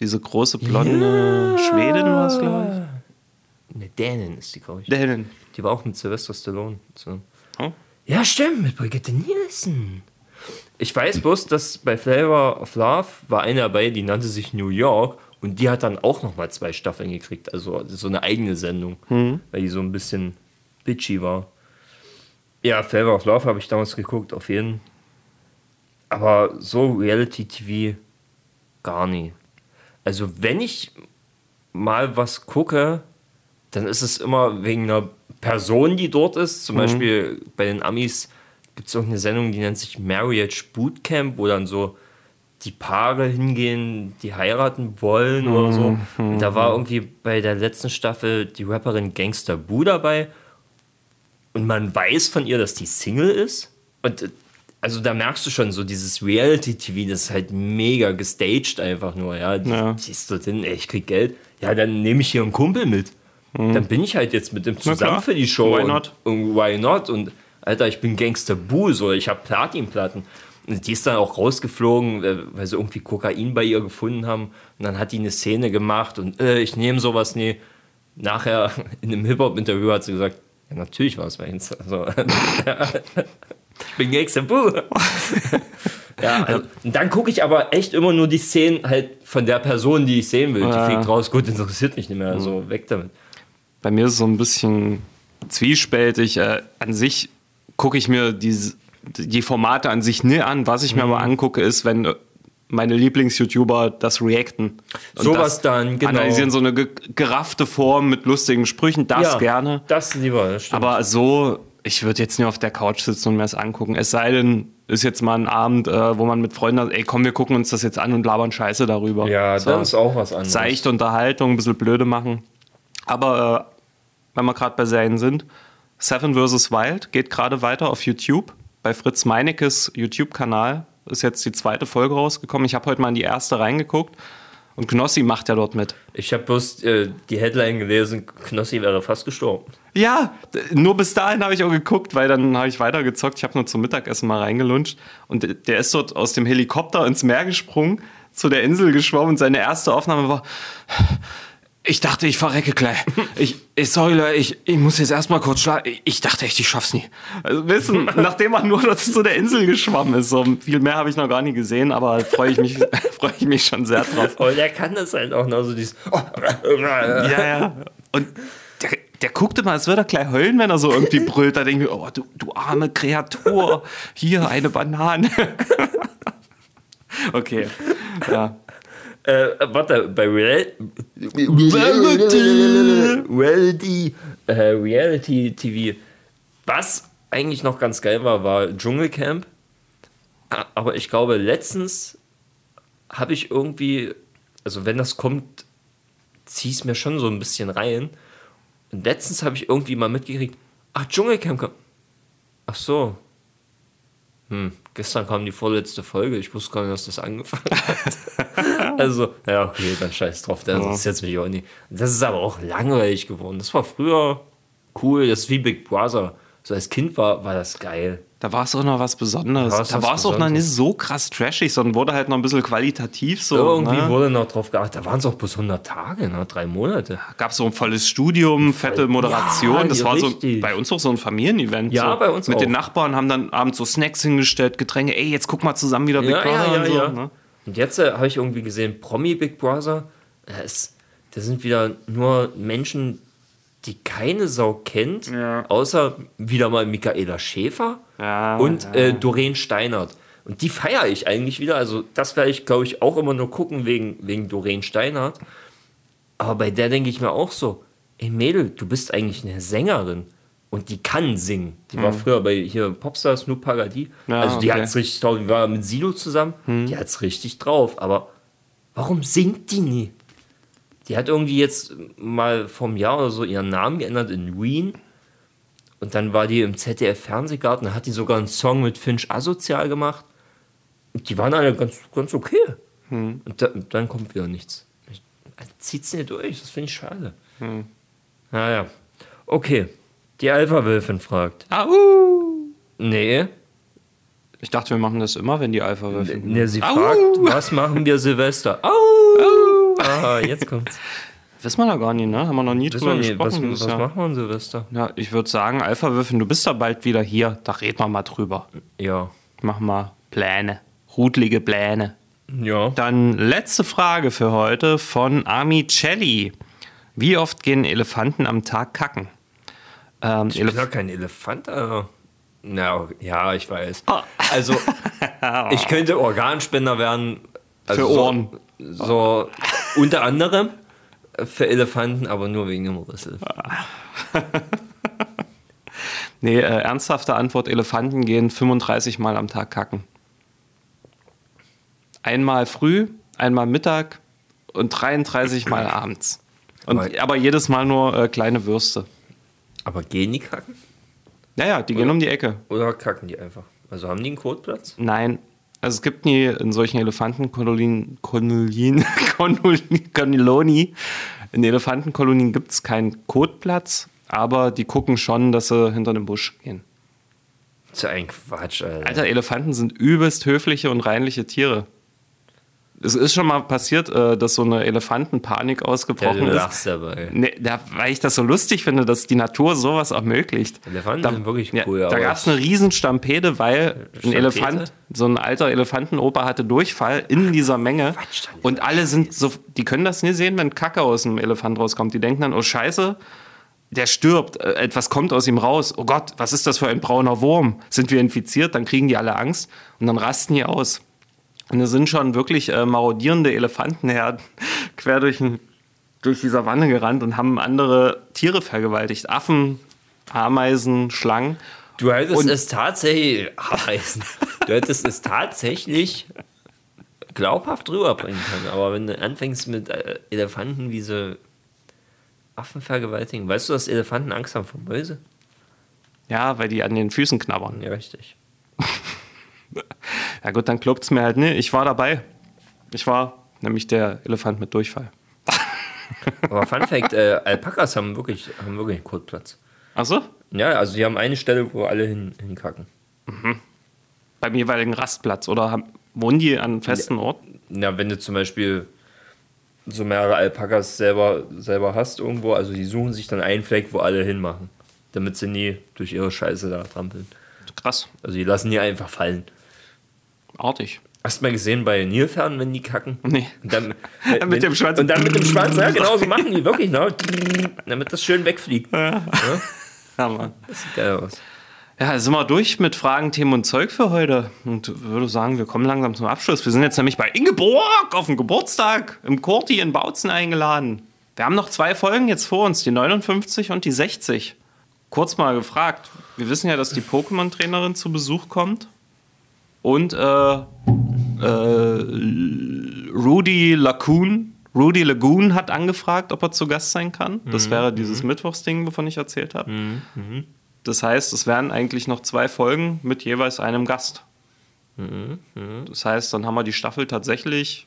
Diese große blonde Schwedin war es, glaube Eine Dänin ist die, glaube ich. ich. Die war auch mit Sylvester Stallone. So. Oh. Ja, stimmt, mit Brigitte Nielsen. Ich weiß bloß, dass bei Flavor of Love war eine dabei, die nannte sich New York und die hat dann auch nochmal zwei Staffeln gekriegt. Also so eine eigene Sendung, weil die so ein bisschen bitchy war. Ja, Flavor of Love habe ich damals geguckt, auf jeden. Aber so Reality-TV gar nie. Also wenn ich mal was gucke, dann ist es immer wegen einer Person, die dort ist. Zum Beispiel bei den Amis gibt es auch eine Sendung, die nennt sich Marriage Bootcamp, wo dann so die Paare hingehen, die heiraten wollen oder so. Und da war irgendwie bei der letzten Staffel die Rapperin Gangster Boo dabei. Und man weiß von ihr, dass die Single ist. Und äh, also da merkst du schon so dieses Reality-TV, das ist halt mega gestaged einfach nur, ja. Ja. ist dort hin, ey, ich krieg Geld. Ja, dann nehme ich hier einen Kumpel mit. Dann bin ich halt jetzt mit dem zusammen für die Show. Why und- not? Und, why not? Und Alter, ich bin Gangster Boo, so ich habe Platinplatten. Und die ist dann auch rausgeflogen, äh, weil sie irgendwie Kokain bei ihr gefunden haben. Und dann hat die eine Szene gemacht und äh, ich nehme sowas nie. Nachher in einem Hip-Hop-Interview hat sie gesagt, ja, natürlich war es meins. Also, ich bin Gangster Boo. ja, also, und dann gucke ich aber echt immer nur die Szenen halt von der Person, die ich sehen will. Die Ja. fliegt raus, gut, interessiert mich nicht mehr. Also weg damit. Bei mir ist es so ein bisschen zwiespältig. Äh, an sich gucke ich mir die, die Formate an sich nie an. Was ich mir Mhm. aber angucke, ist, wenn äh, meine Lieblings-YouTuber das reacten. Und Sowas das dann, genau. Analysieren so eine ge geraffte Form mit lustigen Sprüchen, das ja, gerne. Das lieber, das stimmt. Aber so, ich würde jetzt nicht auf der Couch sitzen und mir das angucken. Es sei denn, ist jetzt mal ein Abend, äh, wo man mit Freunden sagt, ey, komm, wir gucken uns das jetzt an und labern Scheiße darüber. ja, so. das ist auch was anderes. Seichte Unterhaltung, ein bisschen blöde machen. Aber äh, wenn wir gerade bei Serien sind, Seven vs. Wild geht gerade weiter auf YouTube. Bei Fritz Meinekes YouTube-Kanal ist jetzt die zweite Folge rausgekommen. Ich habe heute mal in die erste reingeguckt. Und Knossi macht ja dort mit. Ich habe bloß äh, die Headline gelesen, Knossi wäre fast gestorben. Ja, nur bis dahin habe ich auch geguckt, weil dann habe ich weitergezockt. Ich habe nur zum Mittagessen mal reingelunscht. Und d- der ist dort aus dem Helikopter ins Meer gesprungen, zu der Insel geschwommen. Und seine erste Aufnahme war: Ich dachte, ich verrecke gleich. Ich, ich sorry, Leute, ich, ich muss jetzt erstmal kurz schlafen. Ich, dachte echt, ich schaff's nie. Also, wissen, nachdem man nur zu der Insel geschwommen ist. So viel mehr habe ich noch gar nie gesehen, aber freue ich, mich, freue ich mich schon sehr drauf. Aber der kann das halt auch noch so dieses. Oh, Ja, ja. Und der, der guckte mal, als würde er gleich heulen, wenn er so irgendwie brüllt. Da denke ich mir, oh, du, du arme Kreatur, hier eine Banane. okay. Ja. Äh, warte, bei Real Reality, äh, Reality TV Was eigentlich noch ganz geil war, war Dschungelcamp. Aber ich glaube, letztens habe ich irgendwie, also wenn das kommt, zieh es mir schon so ein bisschen rein. Und letztens habe ich irgendwie mal mitgekriegt, ach, Dschungelcamp kommt. Ach so. Hm, gestern kam die vorletzte Folge. Ich wusste gar nicht, dass das angefangen hat. also, ja, okay, dann scheiß drauf. Das ist jetzt mich auch nicht. Das ist aber auch langweilig geworden. Das war früher cool. Das ist wie Big Brother. So als Kind war, war das geil. Da war es auch noch was Besonderes. Da war es auch noch nicht so krass trashig, sondern wurde halt noch ein bisschen qualitativ so. Irgendwie ne? wurde noch drauf geachtet. Da waren es auch bis 100 Tage, ne? drei Monate. Gab so ein volles Studium, fette Moderation. Ja, das war so richtig. bei uns auch so ein Familienevent. Ja, so. bei uns Mit den auch. Nachbarn haben dann abends so Snacks hingestellt, Getränke. Ey, jetzt guck mal zusammen wieder Big Ja, Brother ja, und so. Ne? Und jetzt äh, habe ich irgendwie gesehen, Promi Big Brother, da, ist, da sind wieder nur Menschen, die keine Sau kennt, Ja. außer wieder mal Michaela Schäfer Ja, und ja. Äh, Doreen Steinert. Und die feiere ich eigentlich wieder. Also das werde ich, glaube ich, auch immer nur gucken wegen, wegen Doreen Steinert. Aber bei der denke ich mir auch so, ey Mädel, du bist eigentlich eine Sängerin. Und die kann singen. Die war früher bei hier Popstar Snoop Pagadi. Mhm. Ja, also die okay. hat's richtig drauf. Die war mit Silo zusammen. Die hat's richtig drauf. Aber warum singt die nie? Die hat irgendwie jetzt mal vom Jahr oder so ihren Namen geändert in Ween. Und dann war die im ZDF-Fernsehgarten. Da hat die sogar einen Song mit Finch Asozial gemacht. Und die waren alle ganz, ganz okay. Und, da, und dann kommt wieder nichts. Ich, zieht's nicht durch. Das finde ich schade. Naja. Okay. Die Alpha-Wölfin fragt. Au! Nee. Ich dachte, wir machen das immer, wenn die Alpha würfeln. nee sie Au! fragt, was machen wir Silvester? Au! Ah, jetzt kommt's. Wissen wir da gar nicht, ne? Haben wir noch nie Wissen drüber was, gesprochen. was Jahr. machen wir an Silvester? Ja, ich würde sagen, Alpha würfeln, du bist da bald wieder hier. Da reden wir mal drüber. Ja. Machen wir Pläne. Rudlige Pläne. Ja. Dann letzte Frage für heute von Amicelli. Wie oft gehen Elefanten am Tag kacken? Ähm, Ich bin Elef doch kein Elefant, Alter. Na, ja, ich weiß. Ah. Also, ich könnte Organspender werden. Also Für Ohren. So, so unter anderem für Elefanten, aber nur wegen dem Rüssel. nee, äh, ernsthafte Antwort: Elefanten gehen 35 Mal am Tag kacken. Einmal früh, einmal Mittag und 33 Mal abends. Und, Aber- aber jedes Mal nur äh, kleine Würste. Aber gehen die kacken? Naja, die gehen um die Ecke. Oder kacken die einfach? Also haben die einen Kotplatz? Nein. Also es gibt nie in solchen Elefantenkolonien, Kolonien, Kolonien, Kolonien, in Elefantenkolonien gibt es keinen Kotplatz, aber die gucken schon, dass sie hinter dem Busch gehen. Das ist ja ein Quatsch, Alter. Alter, Elefanten sind übelst höfliche und reinliche Tiere. Es ist schon mal passiert, äh, dass so eine Elefantenpanik ja, ausgebrochen du ist. lachst dabei. Nee, da, weil ich das so lustig finde, dass die Natur sowas ermöglicht. Elefanten da, sind wirklich ja, cool, Da aber- gab es eine Riesenstampede, weil ein Stampede? Elefant, so ein alter Elefantenoper hatte Durchfall in dieser Menge. Quatsch, und alle sind so, die können das nie sehen, wenn Kacke aus dem Elefant rauskommt. Die denken dann, oh Scheiße, der stirbt, äh, etwas kommt aus ihm raus. Oh Gott, was ist das für ein brauner Wurm? Sind wir infiziert? Dann kriegen die alle Angst und dann rasten die aus. Und es sind schon wirklich äh, marodierende Elefantenherden quer durch, ein, durch die Savanne gerannt und haben andere Tiere vergewaltigt. Affen, Ameisen, Schlangen. Du hättest Und- es tatsächlich heißen. Du hättest es tatsächlich glaubhaft rüberbringen können. Aber wenn du anfängst mit äh, Elefanten wie sie Affen vergewaltigen, weißt du, dass Elefanten Angst haben vor Mäuse? Ja, weil die an den Füßen knabbern. Ja, richtig. Ja gut, dann klopft es mir halt nicht. Ich war dabei. Ich war nämlich der Elefant mit Durchfall. Aber Fun Fact, äh, Alpakas haben wirklich, haben wirklich einen Kotplatz. Achso? Ja, also die haben eine Stelle, wo alle hin, hinkacken. Beim jeweiligen Rastplatz. Oder haben, wohnen die an einem festen Ort? Ja, wenn du zum Beispiel so mehrere Alpakas selber, selber hast irgendwo, also die suchen sich dann einen Fleck, wo alle hinmachen. Damit sie nie durch ihre Scheiße da trampeln. Krass. Also die lassen die einfach fallen. Artig. Hast du mal gesehen bei Nilpferden, wenn die kacken? Nee. Und dann, Mit dem Schwanz. Und dann mit dem Schwanz, ja genau, so machen die wirklich, ne? Damit das schön wegfliegt. Ja, Mann. Das sieht geil aus. Ja, sind wir durch mit Fragen, Themen und Zeug für heute. Und würde sagen, wir kommen langsam zum Abschluss. Wir sind jetzt nämlich bei Ingeborg auf dem Geburtstag im Kurti in Bautzen eingeladen. Wir haben noch zwei Folgen jetzt vor uns, die 59 und die 60. kurz mal gefragt. Wir wissen ja, dass die Pokémon-Trainerin zu Besuch kommt. Und äh, äh, Rudy Lagoon, Rudy Lagoon hat angefragt, ob er zu Gast sein kann. Das wäre dieses Mittwochsding, wovon ich erzählt habe. Das heißt, es wären eigentlich noch zwei Folgen mit jeweils einem Gast. Das heißt, dann haben wir die Staffel tatsächlich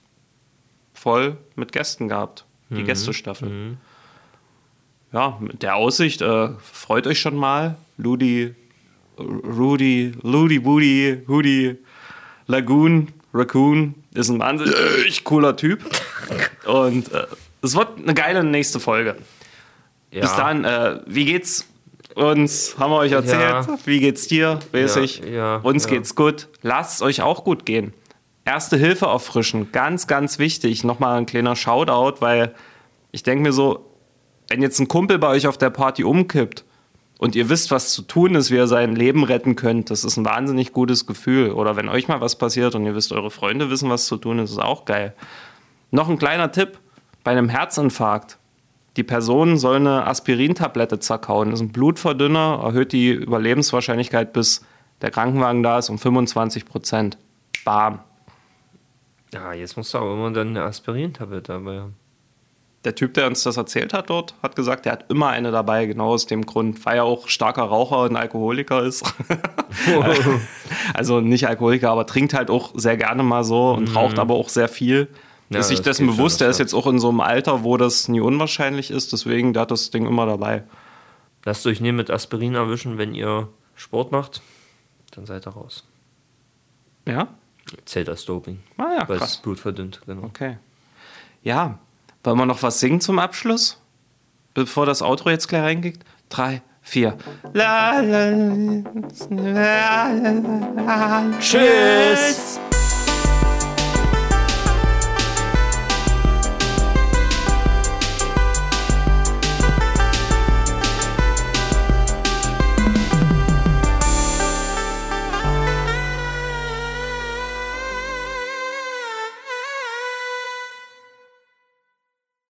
voll mit Gästen gehabt. Die Gästestaffel. Ja, mit der Aussicht, äh, freut euch schon mal. Ludi, Rudy, Ludi, Woody, Hoodie, Lagoon, Raccoon ist ein wahnsinnig cooler Typ. Und äh, es wird eine geile nächste Folge. Ja. Bis dann, äh, wie geht's uns? Haben wir euch erzählt? Ja. Wie geht's dir? Weiß Ja, ich. uns geht's gut. Lasst es euch auch gut gehen. Erste Hilfe auffrischen, ganz, ganz wichtig. Nochmal ein kleiner Shoutout, weil ich denke mir so, wenn jetzt ein Kumpel bei euch auf der Party umkippt und ihr wisst, was zu tun ist, wie ihr sein Leben retten könnt, das ist ein wahnsinnig gutes Gefühl. Oder wenn euch mal was passiert und ihr wisst, eure Freunde wissen, was zu tun ist, ist auch geil. Noch ein kleiner Tipp: Bei einem Herzinfarkt. Die Person soll eine Aspirintablette zerkauen. Das ist ein Blutverdünner, erhöht die Überlebenswahrscheinlichkeit, bis der Krankenwagen da ist, um 25 Prozent. Bam. Ja, jetzt musst du aber immer dann eine Aspirin-Tablette dabei haben. Der Typ, der uns das erzählt hat dort, hat gesagt, er hat immer eine dabei, genau aus dem Grund, weil er auch starker Raucher und Alkoholiker ist. also nicht Alkoholiker, aber trinkt halt auch sehr gerne mal so und raucht aber auch sehr viel. Ja, ist sich das dessen bewusst, das er ist jetzt auch in so einem Alter, wo das nie unwahrscheinlich ist, deswegen der hat das Ding immer dabei. Lasst euch nie mit Aspirin erwischen, wenn ihr Sport macht. Dann seid ihr raus. Ja? Zählt als Doping. Ah ja, Weil es krass. Blut verdünnt, genau. Okay. Ja, wollen wir noch was singen zum Abschluss? Bevor das Outro jetzt gleich reingeht? Drei, vier. La, la, la. Tschüss!